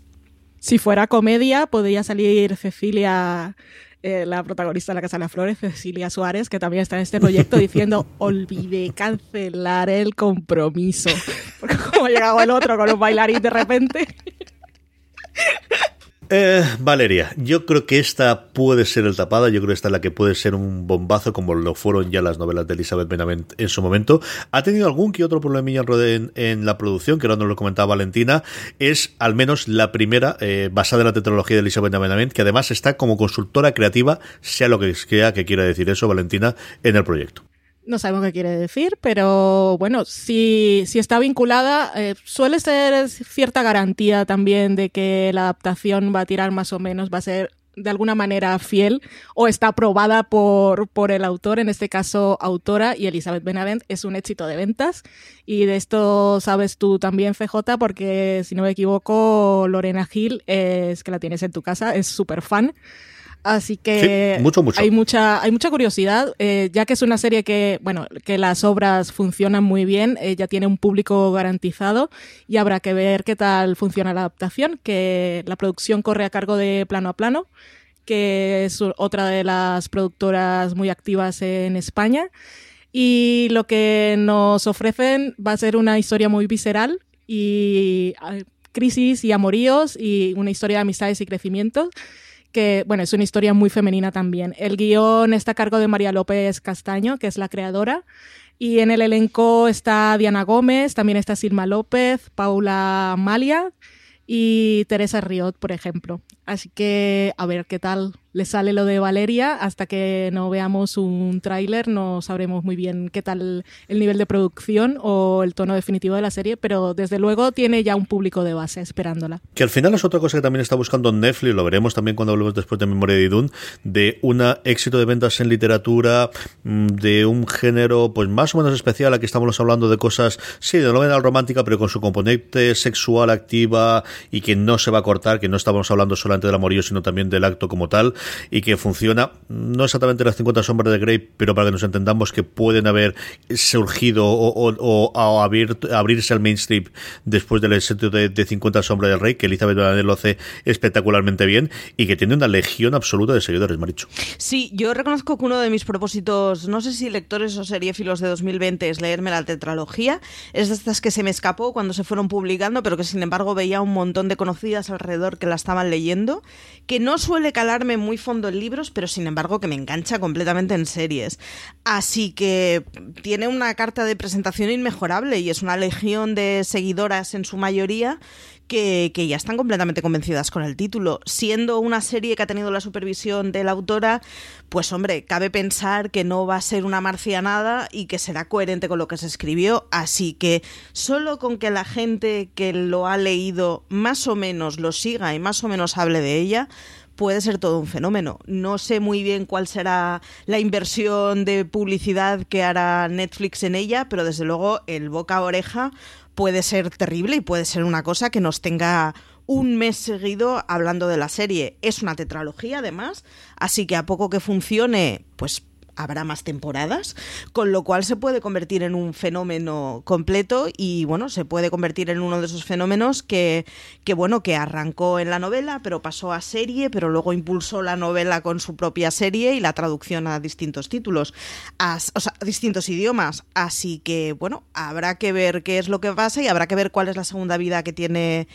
Si fuera comedia, podría salir Cecilia eh, la protagonista de La Casa de las Flores, Cecilia Suárez, que también está en este proyecto diciendo, olvidé cancelar el compromiso. Porque como ha llegado el otro con un bailarín de repente. Eh, Valeria, yo creo que esta puede ser el tapada, yo creo que esta es la que puede ser un bombazo como lo fueron ya las novelas de Elizabeth Benavent en su momento. Ha tenido algún que otro problemilla en, la producción, que ahora nos lo comentaba Valentina, es al menos la primera eh, basada en la tecnología de Elizabeth Benavent, que además está como consultora creativa, sea lo que sea que quiera decir eso, Valentina, en el proyecto. No sabemos qué quiere decir, pero bueno, si, si está vinculada, eh, suele ser cierta garantía también de que la adaptación va a tirar más o menos, va a ser de alguna manera fiel o está aprobada por, por el autor, en este caso autora, y Elizabeth Benavent es un éxito de ventas. Y de esto sabes tú también, FJ, porque si no me equivoco, Lorena Gil, es que la tienes en tu casa, es súper fan. Así que hay mucha hay mucha curiosidad, eh, ya que es una serie que bueno que las obras funcionan muy bien, eh, ya tiene un público garantizado y habrá que ver qué tal funciona la adaptación, que la producción corre a cargo de Plano a Plano, que es otra de las productoras muy activas en España. Y lo que nos ofrecen va a ser una historia muy visceral y crisis y amoríos y una historia de amistades y crecimiento que, bueno, es una historia muy femenina también. El guion está a cargo de María López Castaño, que es la creadora. Y en el elenco está Diana Gómez, también está Silma López, Paula Malia y Teresa Riot, por ejemplo. Así que a ver qué tal le sale lo de Valeria. Hasta que no veamos un tráiler no sabremos muy bien qué tal el nivel de producción o el tono definitivo de la serie, pero desde luego tiene ya un público de base esperándola. Que al final es otra cosa que también está buscando Netflix, lo veremos también cuando hablemos después de Memoria de Idun, de un éxito de ventas en literatura, mm, de un género pues más o menos especial. Aquí estamos hablando de cosas, sí, de novela romántica, pero con su componente sexual activa y que no se va a cortar, que no estamos hablando solamente del amorío, sino también del acto como tal, y que funciona, no exactamente las 50 sombras de Grey, pero para que nos entendamos que pueden haber surgido o, abrirse al mainstream después del éxito de, 50 sombras del Rey, que Elizabeth lo hace espectacularmente bien y que tiene una legión absoluta de seguidores, Maricho. Sí, yo reconozco que uno de mis propósitos, no sé si lectores o seriéfilos de 2020, es leerme la tetralogía. Es de estas que se me escapó cuando se fueron publicando, pero que sin embargo veía un montón de conocidas alrededor que la estaban leyendo que no suele calarme muy fondo en libros, pero sin embargo que me engancha completamente en series. Así que tiene una carta de presentación inmejorable y es una legión de seguidoras en su mayoría que, ya están completamente convencidas con el título. Siendo una serie que ha tenido la supervisión de la autora, pues hombre, cabe pensar que no va a ser una marcianada y que será coherente con lo que se escribió. Así que solo con que la gente que lo ha leído más o menos lo siga y más o menos hable de ella, puede ser todo un fenómeno. No sé muy bien cuál será la inversión de publicidad que hará Netflix en ella, pero desde luego el boca a oreja puede ser terrible y puede ser una cosa que nos tenga un mes seguido hablando de la serie. Es una tetralogía además, así que a poco que funcione, pues habrá más temporadas, con lo cual se puede convertir en un fenómeno completo y bueno, se puede convertir en uno de esos fenómenos que, que bueno, que arrancó en la novela, pero pasó a serie, pero luego impulsó la novela con su propia serie y la traducción a distintos títulos, a, distintos idiomas. Así que bueno, habrá que ver qué es lo que pasa y habrá que ver cuál es la segunda vida que tiene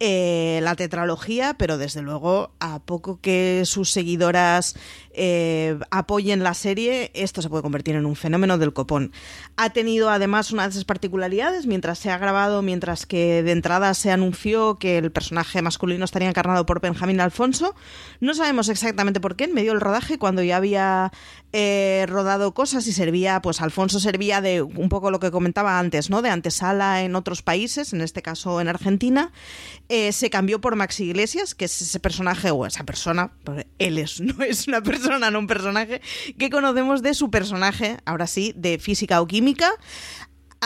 eh, la tetralogía, pero desde luego, a poco que sus seguidoras eh, apoyen la serie, esto se puede convertir en un fenómeno del copón. Ha tenido además una de esas particularidades, mientras se ha grabado, mientras que de entrada se anunció que el personaje masculino estaría encarnado por Benjamín Alfonso. No sabemos exactamente por qué, en medio del rodaje, cuando ya había eh, rodado cosas y servía, pues Alfonso servía de un poco lo que comentaba antes, ¿no? De antesala en otros países, en este caso en Argentina. Eh, se cambió por Max Iglesias, que es ese personaje o esa persona, él es, no es una persona, no un personaje, que conocemos de su personaje, ahora sí, de física o química.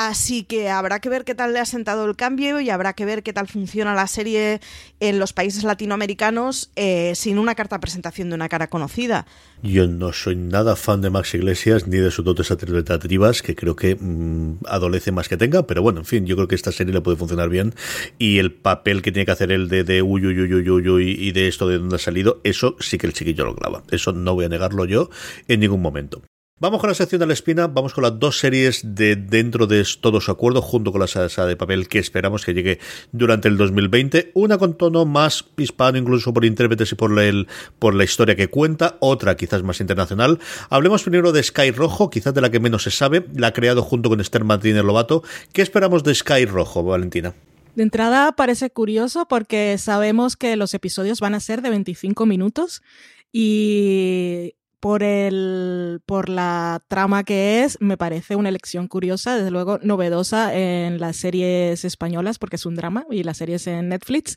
Así que habrá que ver qué tal le ha sentado el cambio y habrá que ver qué tal funciona la serie en los países latinoamericanos eh, sin una carta presentación de una cara conocida. Yo no soy nada fan de Max Iglesias ni de sus dotes interpretativas, que creo que mm, adolece más que tenga, pero bueno, en fin, yo creo que esta serie le puede funcionar bien y el papel que tiene que hacer él de, de uy, uy, uy, uy, uy, y de esto de dónde ha salido, eso sí que el chiquillo lo clava. Eso no voy a negarlo yo en ningún momento. Vamos con la sección de la espina, vamos con las dos series de dentro de todo su acuerdo, junto con la salsa de papel que esperamos que llegue durante el 2020. Una con tono más hispano, incluso por intérpretes y por, el, por la historia que cuenta, otra quizás más internacional. Hablemos primero de Sky Rojo, quizás de la que menos se sabe, la ha creado junto con Esther Martínez Lobato. ¿Qué esperamos de Sky Rojo, Valentina? De entrada parece curioso porque sabemos que los episodios van a ser de 25 minutos y por el por la trama que es, me parece una elección curiosa, desde luego novedosa en las series españolas, porque es un drama, y las series en Netflix.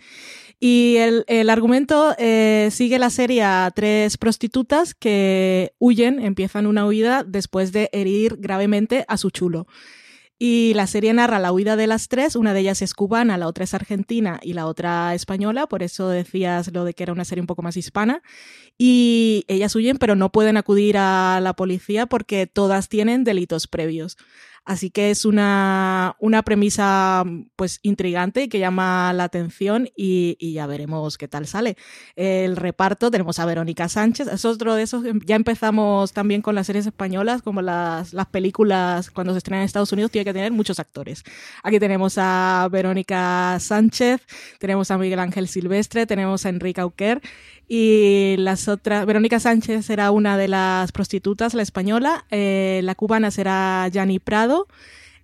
Y el, el argumento eh, sigue la serie a tres prostitutas que huyen, empiezan una huida después de herir gravemente a su chulo. Y la serie narra la huida de las tres, una de ellas es cubana, la otra es argentina y la otra española, por eso decías lo de que era una serie un poco más hispana. Y ellas huyen, pero no pueden acudir a la policía porque todas tienen delitos previos. Así que es una, una premisa pues intrigante y que llama la atención y, y, ya veremos qué tal sale. El reparto, tenemos a Verónica Sánchez, es otro de esos, ya empezamos también con las series españolas, como las, las películas cuando se estrenan en Estados Unidos, tiene que tener muchos actores. Aquí tenemos a Verónica Sánchez, tenemos a Miguel Ángel Silvestre, tenemos a Enrique Auquer y las otras, Verónica Sánchez será una de las prostitutas, la española, eh, la cubana será Yani Prado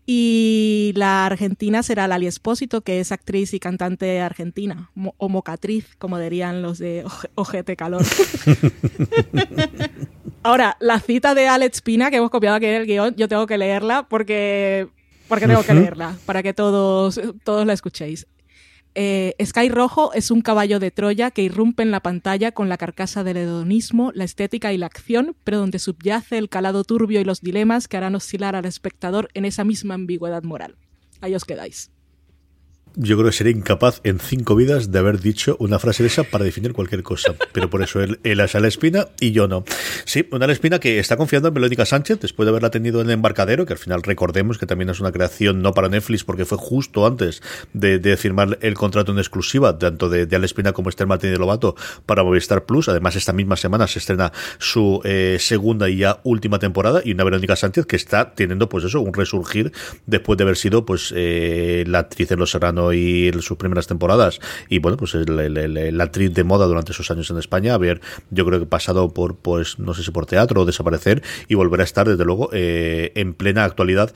y la argentina será Lali Espósito, que es actriz y cantante argentina, o mocatriz, como dirían los de Ojete Calor. Ahora, la cita de Alex Pina, que hemos copiado aquí en el guion, yo tengo que leerla porque, porque tengo que leerla, para que todos, todos la escuchéis. Eh, Sky Rojo es un caballo de Troya que irrumpe en la pantalla con la carcasa del hedonismo, la estética y la acción, pero donde subyace el calado turbio y los dilemas que harán oscilar al espectador en esa misma ambigüedad moral. Ahí os quedáis yo creo que sería incapaz en cinco vidas de haber dicho una frase de esa para definir cualquier cosa. Pero por eso él, él es a la espina y yo no. Sí, una espina que está confiando en Melónica Sánchez después de haberla tenido en el embarcadero, que al final recordemos que también es una creación no para Netflix porque fue justo antes de, firmar el contrato en exclusiva, tanto de, de Espina como Esther Martínez de Lobato para Movistar Plus. Además, esta misma semana se estrena su eh, segunda y ya última temporada y una Verónica Sánchez que está teniendo, pues eso, un resurgir después de haber sido, pues, eh, la actriz en Los Serranos y sus primeras temporadas. Y bueno pues la actriz de moda durante esos años en España haber yo creo que pasado por pues no sé si por teatro o desaparecer y volver a estar desde luego eh, en plena actualidad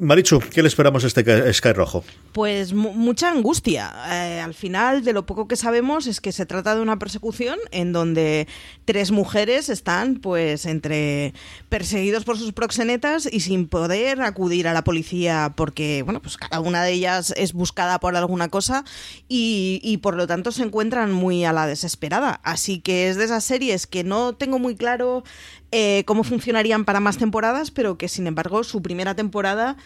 Marichu, ¿qué le esperamos a este Sky Rojo? Pues mucha angustia. Eh, al final, de lo poco que sabemos es que se trata de una persecución en donde tres mujeres están, pues, entre perseguidos por sus proxenetas y sin poder acudir a la policía porque, bueno, pues cada una de ellas es buscada por alguna cosa y, y por lo tanto se encuentran muy a la desesperada. Así que es de esas series que no tengo muy claro eh, cómo funcionarían para más temporadas, pero que sin embargo su primera temporada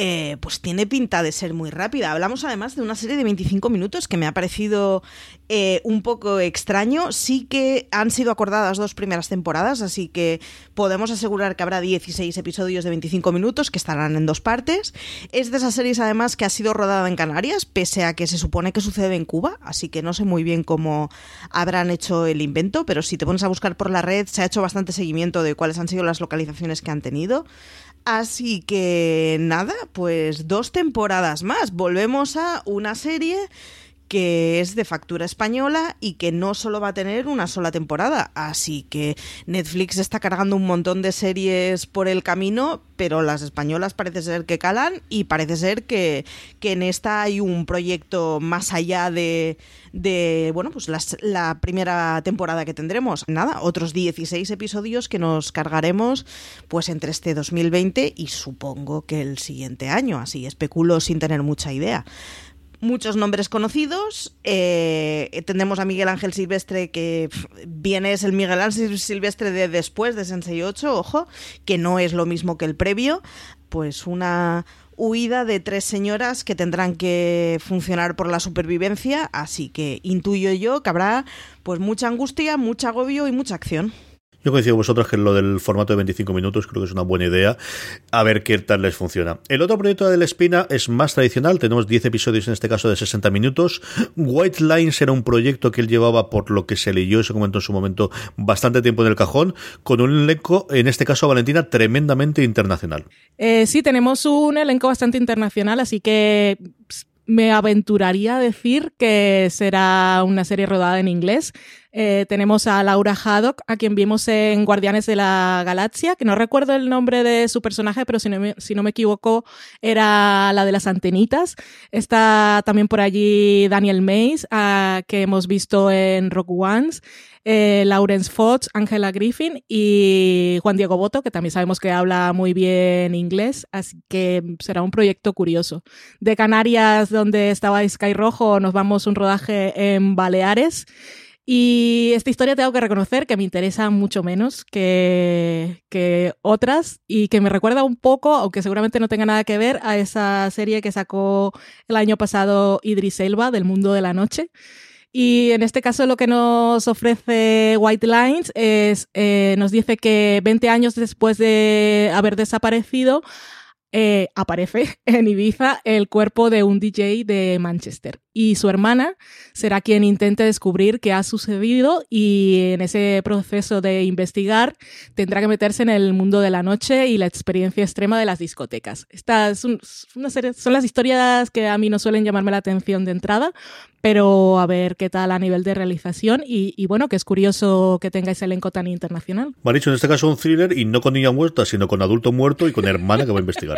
eh, pues tiene pinta de ser muy rápida. Hablamos además de una serie de 25 minutos que me ha parecido eh, un poco extraño. Sí que han sido acordadas dos primeras temporadas, así que podemos asegurar que habrá 16 episodios de 25 minutos que estarán en dos partes. Es de esas series además que ha sido rodada en Canarias, pese a que se supone que sucede en Cuba, así que no sé muy bien cómo habrán hecho el invento, pero si te pones a buscar por la red se ha hecho bastante seguimiento de cuáles han sido las localizaciones que han tenido. Así que nada, pues dos temporadas más. Volvemos a una serie que es de factura española y que no solo va a tener una sola temporada. Así que Netflix está cargando un montón de series por el camino, pero las españolas parece ser que calan y parece ser que, en esta hay un proyecto más allá de, de bueno, pues la primera temporada que tendremos. Nada, otros 16 episodios que nos cargaremos pues entre este 2020 y supongo que el siguiente año, así especulo sin tener mucha idea muchos nombres conocidos. Eh, tenemos a Miguel Ángel Silvestre, que viene es el Miguel Ángel Silvestre de después de Sensei 8, ojo, que no es lo mismo que el previo. Pues una huida de tres señoras que tendrán que funcionar por la supervivencia, así que intuyo yo que habrá pues mucha angustia, mucho agobio y mucha acción. Yo coincido con vosotros que lo del formato de 25 minutos creo que es una buena idea. A ver qué tal les funciona. El otro proyecto de La Espina es más tradicional. Tenemos 10 episodios en este caso de 60 minutos. White Lines era un proyecto que él llevaba, por lo que se leyó y se en su momento, bastante tiempo en el cajón, con un elenco, en este caso Valentina, tremendamente internacional. Eh, sí, tenemos un elenco bastante internacional, así que me aventuraría a decir que será una serie rodada en inglés. Eh, tenemos a Laura Haddock, a quien vimos en Guardianes de la Galaxia, que no recuerdo el nombre de su personaje, pero si no me, si no me equivoco, era la de las antenitas. Está también por allí Daniel Mays, que hemos visto en Rock Ones. Eh, Lawrence Fox, Angela Griffin y Juan Diego Boto, que también sabemos que habla muy bien inglés, así que será un proyecto curioso. De Canarias, donde estaba Sky Rojo, nos vamos un rodaje en Baleares. Y esta historia tengo que reconocer que me interesa mucho menos que, que, otras y que me recuerda un poco, aunque seguramente no tenga nada que ver, a esa serie que sacó el año pasado Idris Elba del mundo de la noche. Y en este caso lo que nos ofrece White Lines es, eh, nos dice que 20 años después de haber desaparecido, eh, aparece en Ibiza el cuerpo de un DJ de Manchester y su hermana será quien intente descubrir qué ha sucedido y en ese proceso de investigar tendrá que meterse en el mundo de la noche y la experiencia extrema de las discotecas. Estas son, son las historias que a mí no suelen llamarme la atención de entrada, pero a ver qué tal a nivel de realización y, bueno, que es curioso que tenga ese elenco tan internacional. dicho en este caso un thriller y no con niña muerta, sino con adulto muerto y con hermana que va a investigar.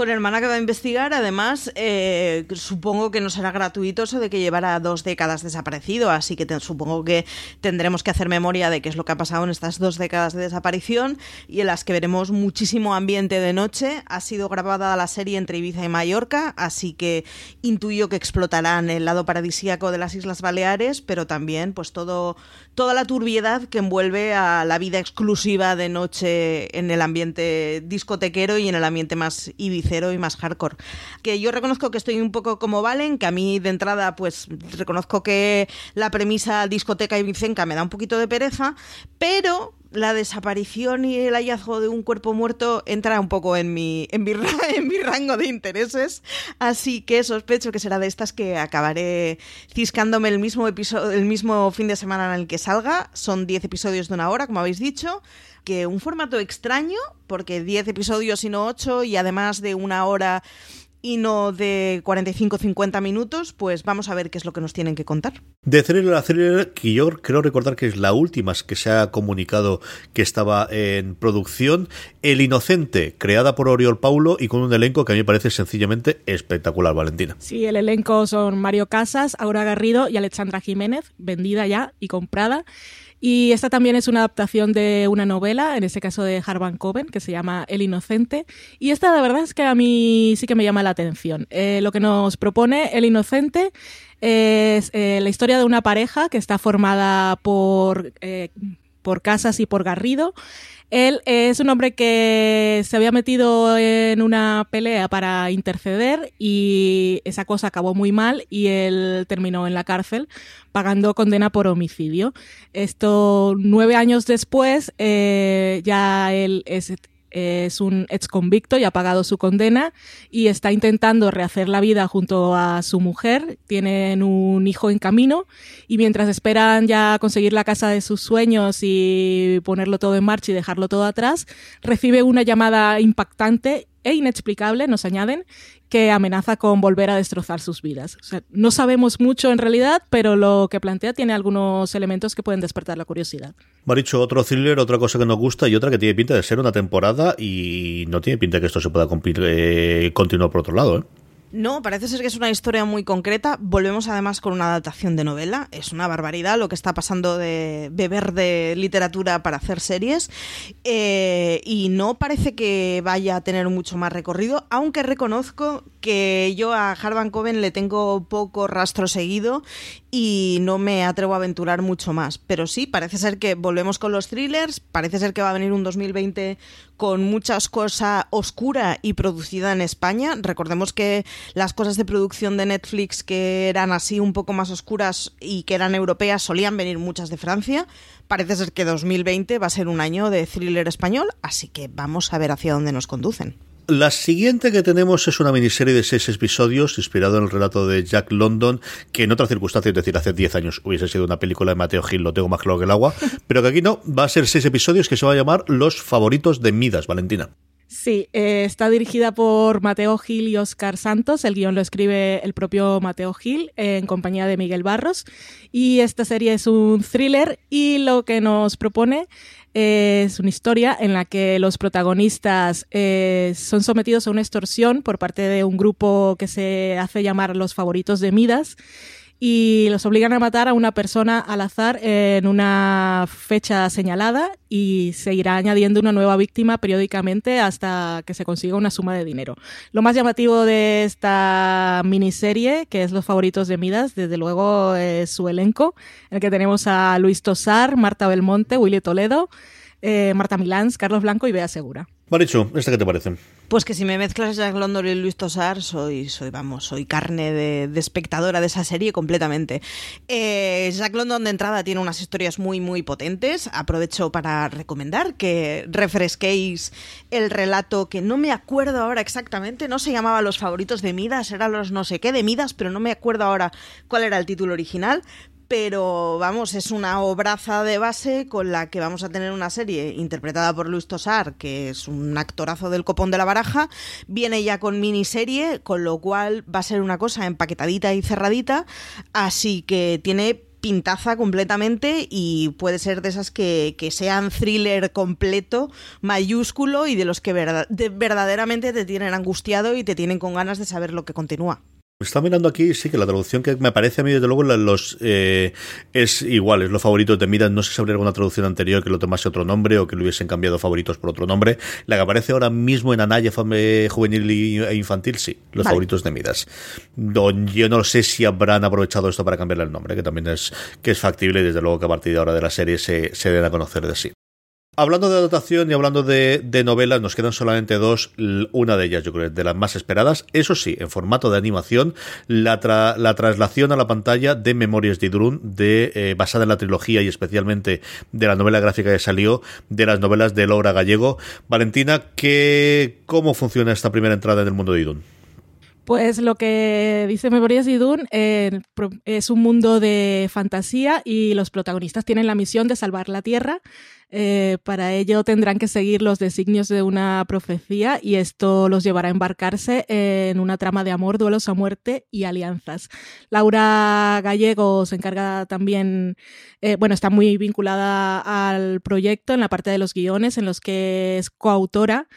con hermana que va a investigar. Además, eh, supongo que no será gratuito eso de que llevara dos décadas desaparecido, así que supongo que tendremos que hacer memoria de qué es lo que ha pasado en estas dos décadas de desaparición y en las que veremos muchísimo ambiente de noche. Ha sido grabada la serie entre Ibiza y Mallorca, así que intuyo que explotarán el lado paradisíaco de las Islas Baleares, pero también pues todo toda la turbiedad que envuelve a la vida exclusiva de noche en el ambiente discotequero y en el ambiente más ibicero y más hardcore. Que yo reconozco que estoy un poco como Valen, que a mí de entrada pues reconozco que la premisa discoteca ibicenca me da un poquito de pereza, pero la desaparición y el hallazgo de un cuerpo muerto entra un poco en mi, en mi, en mi rango de intereses, así que sospecho que será de estas que acabaré ciscándome el mismo, episodio, el mismo fin de semana en el que salga. Son 10 episodios de una hora, como habéis dicho, que un formato extraño, porque 10 episodios y no 8, y además de una hora y no de 45-50 minutos, pues vamos a ver qué es lo que nos tienen que contar. De Thriller a Thriller, que yo creo recordar que es la última que se ha comunicado que estaba en producción, El Inocente, creada por Oriol Paulo y con un elenco que a mí me parece sencillamente espectacular, Valentina. Sí, el elenco son Mario Casas, Aura Garrido y Alexandra Jiménez, vendida ya y comprada. Y esta también es una adaptación de una novela, en este caso de Harvan Coben, que se llama El Inocente. Y esta, de verdad, es que a mí sí que me llama la atención. Eh, lo que nos propone El Inocente es eh, la historia de una pareja que está formada por, eh, por Casas y por Garrido. Él es un hombre que se había metido en una pelea para interceder y esa cosa acabó muy mal y él terminó en la cárcel pagando condena por homicidio. Esto nueve años después eh, ya él es es un ex convicto y ha pagado su condena y está intentando rehacer la vida junto a su mujer. Tienen un hijo en camino y mientras esperan ya conseguir la casa de sus sueños y ponerlo todo en marcha y dejarlo todo atrás, recibe una llamada impactante e inexplicable, nos añaden, que amenaza con volver a destrozar sus vidas. O sea, no sabemos mucho en realidad, pero lo que plantea tiene algunos elementos que pueden despertar la curiosidad. Maricho, otro thriller, otra cosa que nos gusta y otra que tiene pinta de ser una temporada y no tiene pinta de que esto se pueda eh, continuar por otro lado. ¿eh? No, parece ser que es una historia muy concreta. Volvemos además con una adaptación de novela. Es una barbaridad lo que está pasando de beber de literatura para hacer series. Eh, y no parece que vaya a tener mucho más recorrido, aunque reconozco que yo a Harvan Coven le tengo poco rastro seguido y no me atrevo a aventurar mucho más. Pero sí, parece ser que volvemos con los thrillers, parece ser que va a venir un 2020 con muchas cosas oscura y producida en España. Recordemos que las cosas de producción de Netflix que eran así un poco más oscuras y que eran europeas solían venir muchas de Francia. Parece ser que 2020 va a ser un año de thriller español, así que vamos a ver hacia dónde nos conducen. La siguiente que tenemos es una miniserie de seis episodios inspirado en el relato de Jack London, que en otras circunstancias, es decir, hace 10 años hubiese sido una película de Mateo Gil, lo tengo más claro que el agua, pero que aquí no, va a ser seis episodios que se va a llamar Los favoritos de Midas, Valentina. Sí, eh, está dirigida por Mateo Gil y Oscar Santos. El guion lo escribe el propio Mateo Gil en compañía de Miguel Barros. Y esta serie es un thriller y lo que nos propone es una historia en la que los protagonistas eh, son sometidos a una extorsión por parte de un grupo que se hace llamar los favoritos de Midas y los obligan a matar a una persona al azar en una fecha señalada y se irá añadiendo una nueva víctima periódicamente hasta que se consiga una suma de dinero. Lo más llamativo de esta miniserie, que es Los favoritos de Midas, desde luego es su elenco, en el que tenemos a Luis Tosar, Marta Belmonte, Willy Toledo, eh, Marta Milans, Carlos Blanco y Bea Segura. Marichu, ¿este qué te parece? Pues que si me mezclas Jack London y Luis Tosar, soy, soy vamos, soy carne de, espectadora de esa serie completamente. Eh, Jack London de entrada tiene unas historias muy, muy potentes. Aprovecho para recomendar que refresquéis el relato que no me acuerdo ahora exactamente, no se llamaba Los favoritos de Midas, era los no sé qué de Midas, pero no me acuerdo ahora cuál era el título original pero vamos, es una obraza de base con la que vamos a tener una serie interpretada por Luis Tosar, que es un actorazo del copón de la baraja, viene ya con miniserie, con lo cual va a ser una cosa empaquetadita y cerradita, así que tiene pintaza completamente y puede ser de esas que, sean thriller completo, mayúsculo y de los que verdaderamente te tienen angustiado y te tienen con ganas de saber lo que continúa. Está mirando aquí, sí, que la traducción que me parece a mí, desde luego, los eh, es igual, es los favoritos de Midas. No sé si habría alguna traducción anterior que lo tomase otro nombre o que lo hubiesen cambiado favoritos por otro nombre. La que aparece ahora mismo en Anaya Juvenil e Infantil, sí, los favoritos de Midas. Yo no sé si habrán aprovechado esto para cambiarle el nombre, que también es, que es factible desde luego que a partir de ahora de la serie se, se den a conocer de sí. Hablando de adaptación y hablando de, novelas, nos quedan solamente dos. Una de ellas, yo creo, de las más esperadas. Eso sí, en formato de animación, la, traslación a la pantalla de Memorias de Idrun, de, eh, basada en la trilogía y especialmente de la novela gráfica que salió, de las novelas de Laura Gallego. Valentina, ¿qué, ¿cómo funciona esta primera entrada en el mundo de Idun? Pues lo que dice Memorias Idun eh, es un mundo de fantasía y los protagonistas tienen la misión de salvar la Tierra eh, para ello tendrán que seguir los designios de una profecía y esto los llevará a embarcarse en una trama de amor, duelos a muerte y alianzas. Laura Gallego se encarga también, eh, bueno, está muy vinculada al proyecto en la parte de los guiones en los que es coautora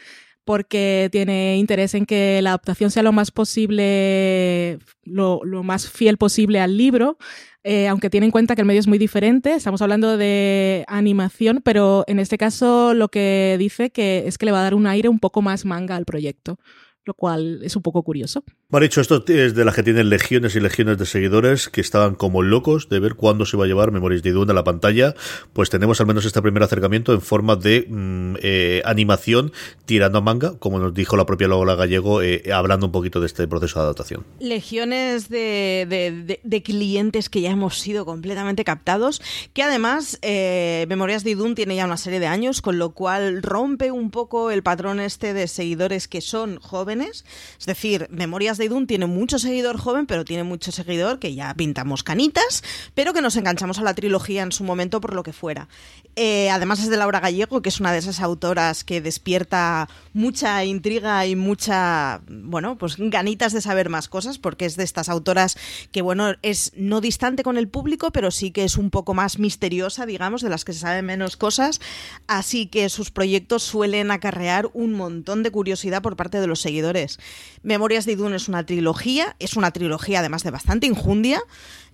porque tiene interés en que la adaptación sea lo más posible, lo, más fiel posible al libro, eh, aunque tiene en cuenta que el medio es muy diferente. Estamos hablando de animación, pero en este caso lo que dice que es que le va a dar un aire un poco más manga al proyecto lo cual es un poco curioso. dicho, esto es de la que tienen legiones y legiones de seguidores que estaban como locos de ver cuándo se va a llevar Memories de Dune a la pantalla. Pues tenemos al menos este primer acercamiento en forma de mm, eh, animación tirando a manga, como nos dijo la propia Lola Gallego, eh, hablando un poquito de este proceso de adaptación. Legiones de, de, clientes que ya hemos sido completamente captados, que además eh, Memorias de Dune tiene ya una serie de años, con lo cual rompe un poco el patrón este de seguidores que son jóvenes Es decir, Memorias de Idun tiene mucho seguidor joven, pero tiene mucho seguidor que ya pintamos canitas, pero que nos enganchamos a la trilogía en su momento por lo que fuera. Eh, además es de Laura Gallego, que es una de esas autoras que despierta mucha intriga y mucha, bueno, pues ganitas de saber más cosas, porque es de estas autoras que, bueno, es no distante con el público, pero sí que es un poco más misteriosa, digamos, de las que se saben menos cosas. Así que sus proyectos suelen acarrear un montón de curiosidad por parte de los seguidores. Memorias de Idun es una trilogía, es una trilogía además de bastante injundia.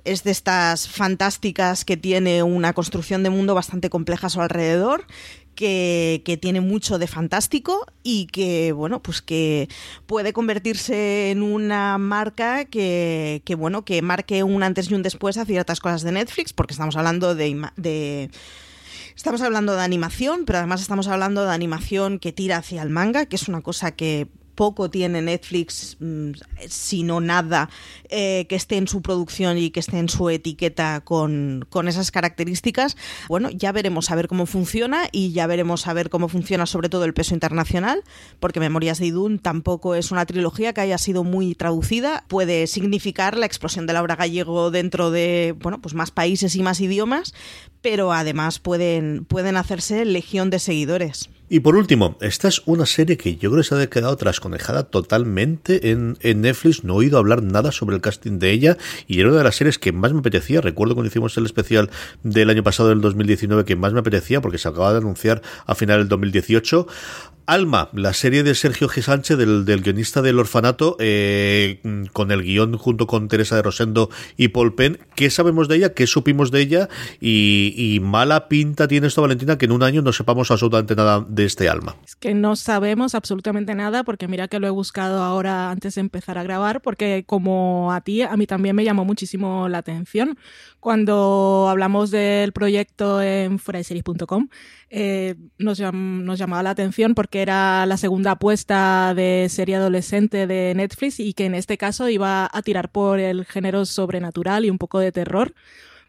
Es de estas fantásticas que tiene una construcción de mundo bastante compleja a su alrededor, que, tiene mucho de fantástico y que, bueno, pues que puede convertirse en una marca que, que bueno, que marque un antes y un después a ciertas cosas de Netflix, porque estamos hablando de Estamos hablando de animación, pero además estamos hablando de animación que tira hacia el manga, que es una cosa que poco tiene Netflix, mm, sino nada, eh, que esté en su producción y que esté en su etiqueta con, con, esas características. Bueno, ya veremos a ver cómo funciona y ya veremos a ver cómo funciona sobre todo el peso internacional, porque Memorias de Idun tampoco es una trilogía que haya sido muy traducida. Puede significar la explosión de la obra gallego dentro de bueno, pues más países y más idiomas, pero además pueden, pueden hacerse legión de seguidores. Y por último, esta es una serie que yo creo que se ha quedado trasconejada totalmente en, en, Netflix. No he oído hablar nada sobre el casting de ella y era una de las series que más me apetecía. Recuerdo cuando hicimos el especial del año pasado, del 2019, que más me apetecía porque se acaba de anunciar a final del 2018. Alma, la serie de Sergio G. Sánchez, del, guionista del orfanato, eh, con el guion junto con Teresa de Rosendo y Paul Penn. ¿Qué sabemos de ella? ¿Qué supimos de ella? Y, mala pinta tiene esto, Valentina, que en un año no sepamos absolutamente nada de este Alma. Es que no sabemos absolutamente nada, porque mira que lo he buscado ahora antes de empezar a grabar, porque como a ti, a mí también me llamó muchísimo la atención. Cuando hablamos del proyecto en fueradeseries.com, eh, nos, nos, llamaba la atención porque era la segunda apuesta de serie adolescente de Netflix y que en este caso iba a tirar por el género sobrenatural y un poco de terror.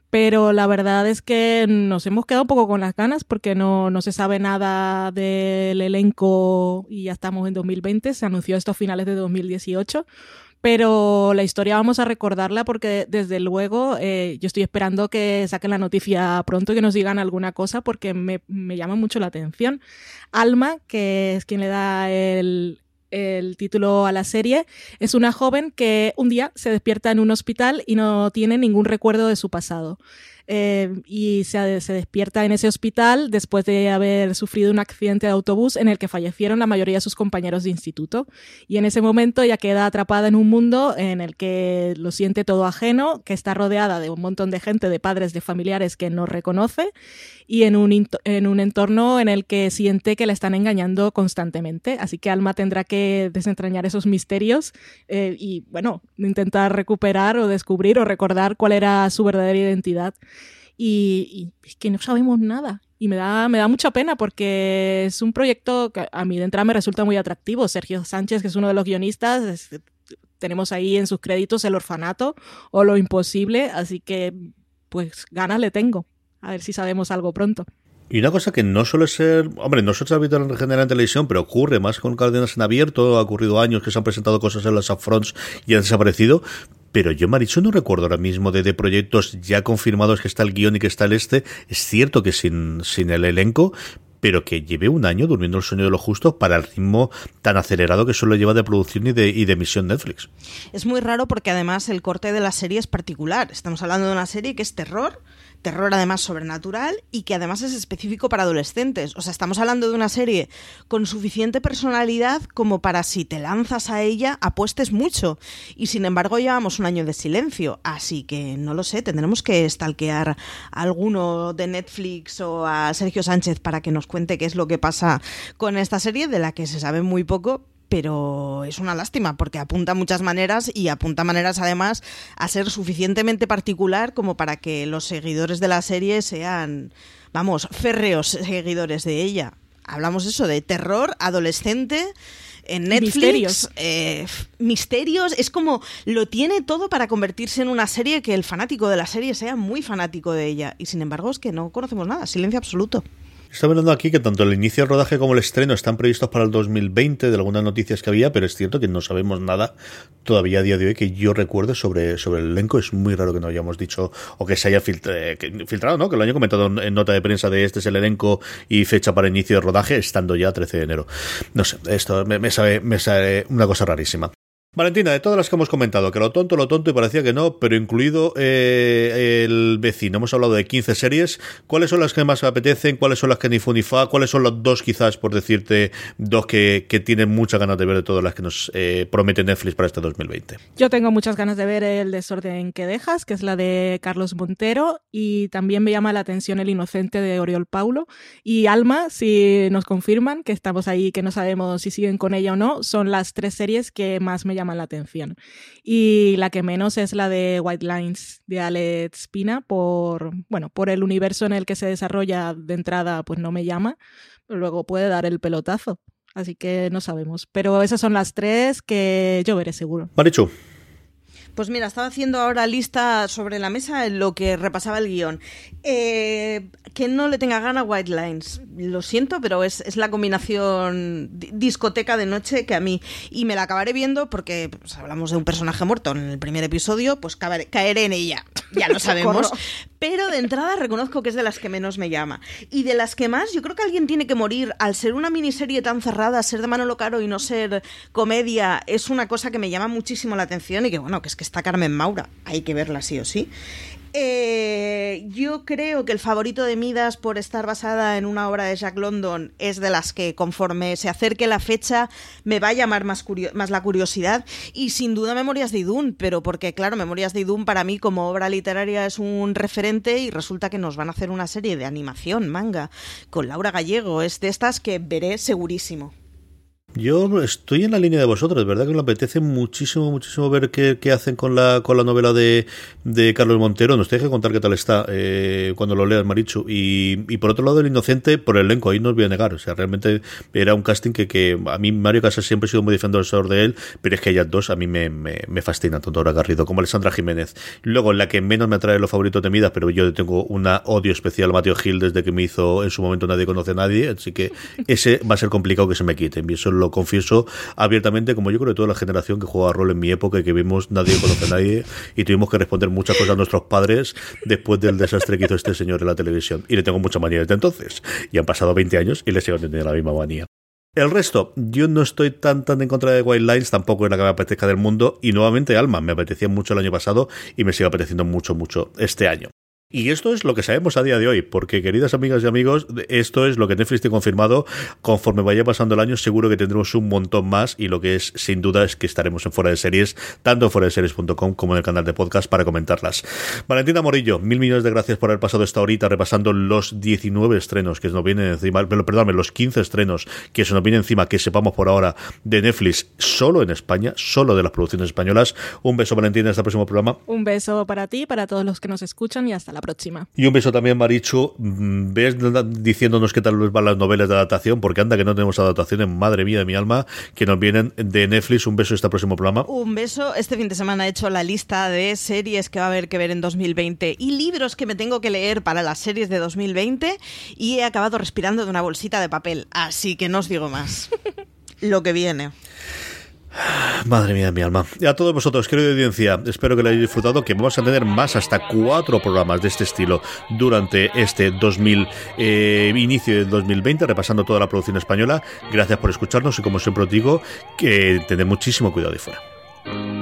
Pero la verdad es que nos hemos quedado un poco con las ganas porque no, no se sabe nada del elenco y ya estamos en 2020. Se anunció esto a finales de 2018 pero la historia vamos a recordarla porque desde luego eh, yo estoy esperando que saquen la noticia pronto y que nos digan alguna cosa porque me, me llama mucho la atención. Alma, que es quien le da el, el título a la serie, es una joven que un día se despierta en un hospital y no tiene ningún recuerdo de su pasado. Eh, y se, despierta en ese hospital después de haber sufrido un accidente de autobús en el que fallecieron la mayoría de sus compañeros de instituto. Y en ese momento ella queda atrapada en un mundo en el que lo siente todo ajeno, que está rodeada de un montón de gente, de padres, de familiares que no reconoce y en un, en un entorno en el que siente que la están engañando constantemente. Así que Alma tendrá que desentrañar esos misterios eh, y, bueno, intentar recuperar o descubrir o recordar cuál era su verdadera identidad. Y, es que no sabemos nada. Y me da, me da mucha pena porque es un proyecto que a mí de entrada me resulta muy atractivo. Sergio Sánchez, que es uno de los guionistas, tenemos ahí en sus créditos el orfanato o lo imposible, así que pues ganas le tengo. A ver si sabemos algo pronto. Y una cosa que no suele ser, hombre, no suele ser en general en televisión, pero ocurre más con Cárdenas en abierto, ha ocurrido años que se han presentado cosas en las upfronts y han desaparecido, pero yo, Maricho, no recuerdo ahora mismo de, de, proyectos ya confirmados que está el guion y que está el este. Es cierto que sin, sin el elenco, pero que lleve un año durmiendo el sueño de lo justo para el ritmo tan acelerado que solo lleva de producción y de, y de emisión Netflix. Es muy raro porque además el corte de la serie es particular. Estamos hablando de una serie que es terror terror además sobrenatural y que además es específico para adolescentes. O sea, estamos hablando de una serie con suficiente personalidad como para si te lanzas a ella apuestes mucho. Y sin embargo llevamos un año de silencio, así que no lo sé, tendremos que stalkear a alguno de Netflix o a Sergio Sánchez para que nos cuente qué es lo que pasa con esta serie de la que se sabe muy poco, pero es una lástima porque apunta muchas maneras y apunta maneras además a ser suficientemente particular como para que los seguidores de la serie sean, vamos, férreos seguidores de ella. Hablamos eso de terror adolescente en Netflix. Misterios. Eh, misterios. Es como lo tiene todo para convertirse en una serie que el fanático de la serie sea muy fanático de ella. Y sin embargo es que no conocemos nada. Silencio absoluto. Estaba hablando aquí que tanto el inicio del rodaje como el estreno están previstos para el 2020, de algunas noticias que había, pero es cierto que no sabemos nada todavía a día de hoy que yo recuerde sobre, sobre el elenco. Es muy raro que no hayamos dicho o que se haya filtrado, ¿no? Que lo haya comentado en nota de prensa de este es el elenco y fecha para inicio de rodaje, estando ya 13 de enero. No sé, esto me sabe, me sabe una cosa rarísima. Valentina, de todas las que hemos comentado, que lo tonto, lo tonto y parecía que no, pero incluido eh, el vecino, hemos hablado de 15 series, ¿cuáles son las que más apetecen? ¿Cuáles son las que ni fu ni fa? ¿Cuáles son las dos quizás, por decirte, dos que, tienen muchas ganas de ver de todas las que nos eh, promete Netflix para este 2020? Yo tengo muchas ganas de ver El desorden que dejas, que es la de Carlos Montero, y también me llama la atención El inocente de Oriol Paulo, y Alma, si nos confirman que estamos ahí, que no sabemos si siguen con ella o no, son las tres series que más me llaman llama la atención. Y la que menos es la de White Lines de Alex Spina por, bueno, por el universo en el que se desarrolla de entrada, pues no me llama, luego puede dar el pelotazo. Así que no sabemos. Pero esas son las tres que yo veré seguro. Marichu. Pues mira, estaba haciendo ahora lista sobre la mesa en lo que repasaba el guion. Eh, que no le tenga gana White Lines. Lo siento, pero es, es, la combinación discoteca de noche que a mí. Y me la acabaré viendo porque pues, hablamos de un personaje muerto en el primer episodio, pues caeré en ella. Ya lo sabemos. Pero de entrada reconozco que es de las que menos me llama. Y de las que más, yo creo que alguien tiene que morir al ser una miniserie tan cerrada, ser de Manolo Caro y no ser comedia, es una cosa que me llama muchísimo la atención y que bueno, que es que está Carmen Maura, hay que verla sí o sí. Eh, yo creo que el favorito de Midas por estar basada en una obra de Jack London es de las que conforme se acerque la fecha me va a llamar más, más la curiosidad y sin duda Memorias de Idún, pero porque claro, Memorias de Idún para mí como obra literaria es un referente y resulta que nos van a hacer una serie de animación, manga, con Laura Gallego, es de estas que veré segurísimo. Yo estoy en la línea de vosotros, ¿verdad? Que me apetece muchísimo, muchísimo ver qué, qué hacen con la, con la novela de, de Carlos Montero. Nos tenéis que contar qué tal está eh, cuando lo leas, Marichu. Y, y, por otro lado, El Inocente, por el elenco, ahí no os voy a negar. O sea, realmente era un casting que, que a mí, Mario Casas, siempre he sido muy defensor de él, pero es que ellas dos a mí me, me, me fascinan, tanto Dora Garrido como Alessandra Jiménez. Luego, la que menos me atrae los favoritos de Midas, pero yo tengo un odio especial a Mateo Gil desde que me hizo en su momento Nadie conoce a nadie, así que ese va a ser complicado que se me quite. Y eso lo confieso abiertamente, como yo creo que toda la generación que jugaba rol en mi época y que vimos Nadie conoce a nadie y tuvimos que responder muchas cosas a nuestros padres después del desastre que hizo este señor en la televisión. Y le tengo mucha manía desde entonces. Y han pasado 20 años y le sigo teniendo la misma manía. El resto, yo no estoy tan tan en contra de Wild Lines, tampoco es la que me apetezca del mundo. Y nuevamente Alma, me apetecía mucho el año pasado y me sigue apeteciendo mucho, mucho este año. Y esto es lo que sabemos a día de hoy, porque queridas amigas y amigos, esto es lo que Netflix tiene confirmado. Conforme vaya pasando el año, seguro que tendremos un montón más y lo que es sin duda es que estaremos en fuera de series, tanto en fuera de series.com como en el canal de podcast para comentarlas. Valentina Morillo, mil millones de gracias por haber pasado esta horita repasando los 19 estrenos que se nos vienen encima, perdóname, los 15 estrenos que se nos vienen encima, que sepamos por ahora de Netflix solo en España, solo de las producciones españolas. Un beso, Valentina, hasta el próximo programa. Un beso para ti, para todos los que nos escuchan y hasta la próxima. Y un beso también, Marichu. Mm, ves diciéndonos qué tal van las novelas de adaptación, porque anda que no tenemos adaptaciones, madre mía de mi alma, que nos vienen de Netflix. Un beso este próximo programa. Un beso. Este fin de semana he hecho la lista de series que va a haber que ver en 2020 y libros que me tengo que leer para las series de 2020 y he acabado respirando de una bolsita de papel. Así que no os digo más. Lo que viene. Madre mía, mi alma. Y a todos vosotros, querida audiencia, espero que lo hayáis disfrutado, que vamos a tener más hasta cuatro programas de este estilo durante este 2000, eh, inicio del 2020, repasando toda la producción española. Gracias por escucharnos y como siempre os digo, que tened muchísimo cuidado de fuera.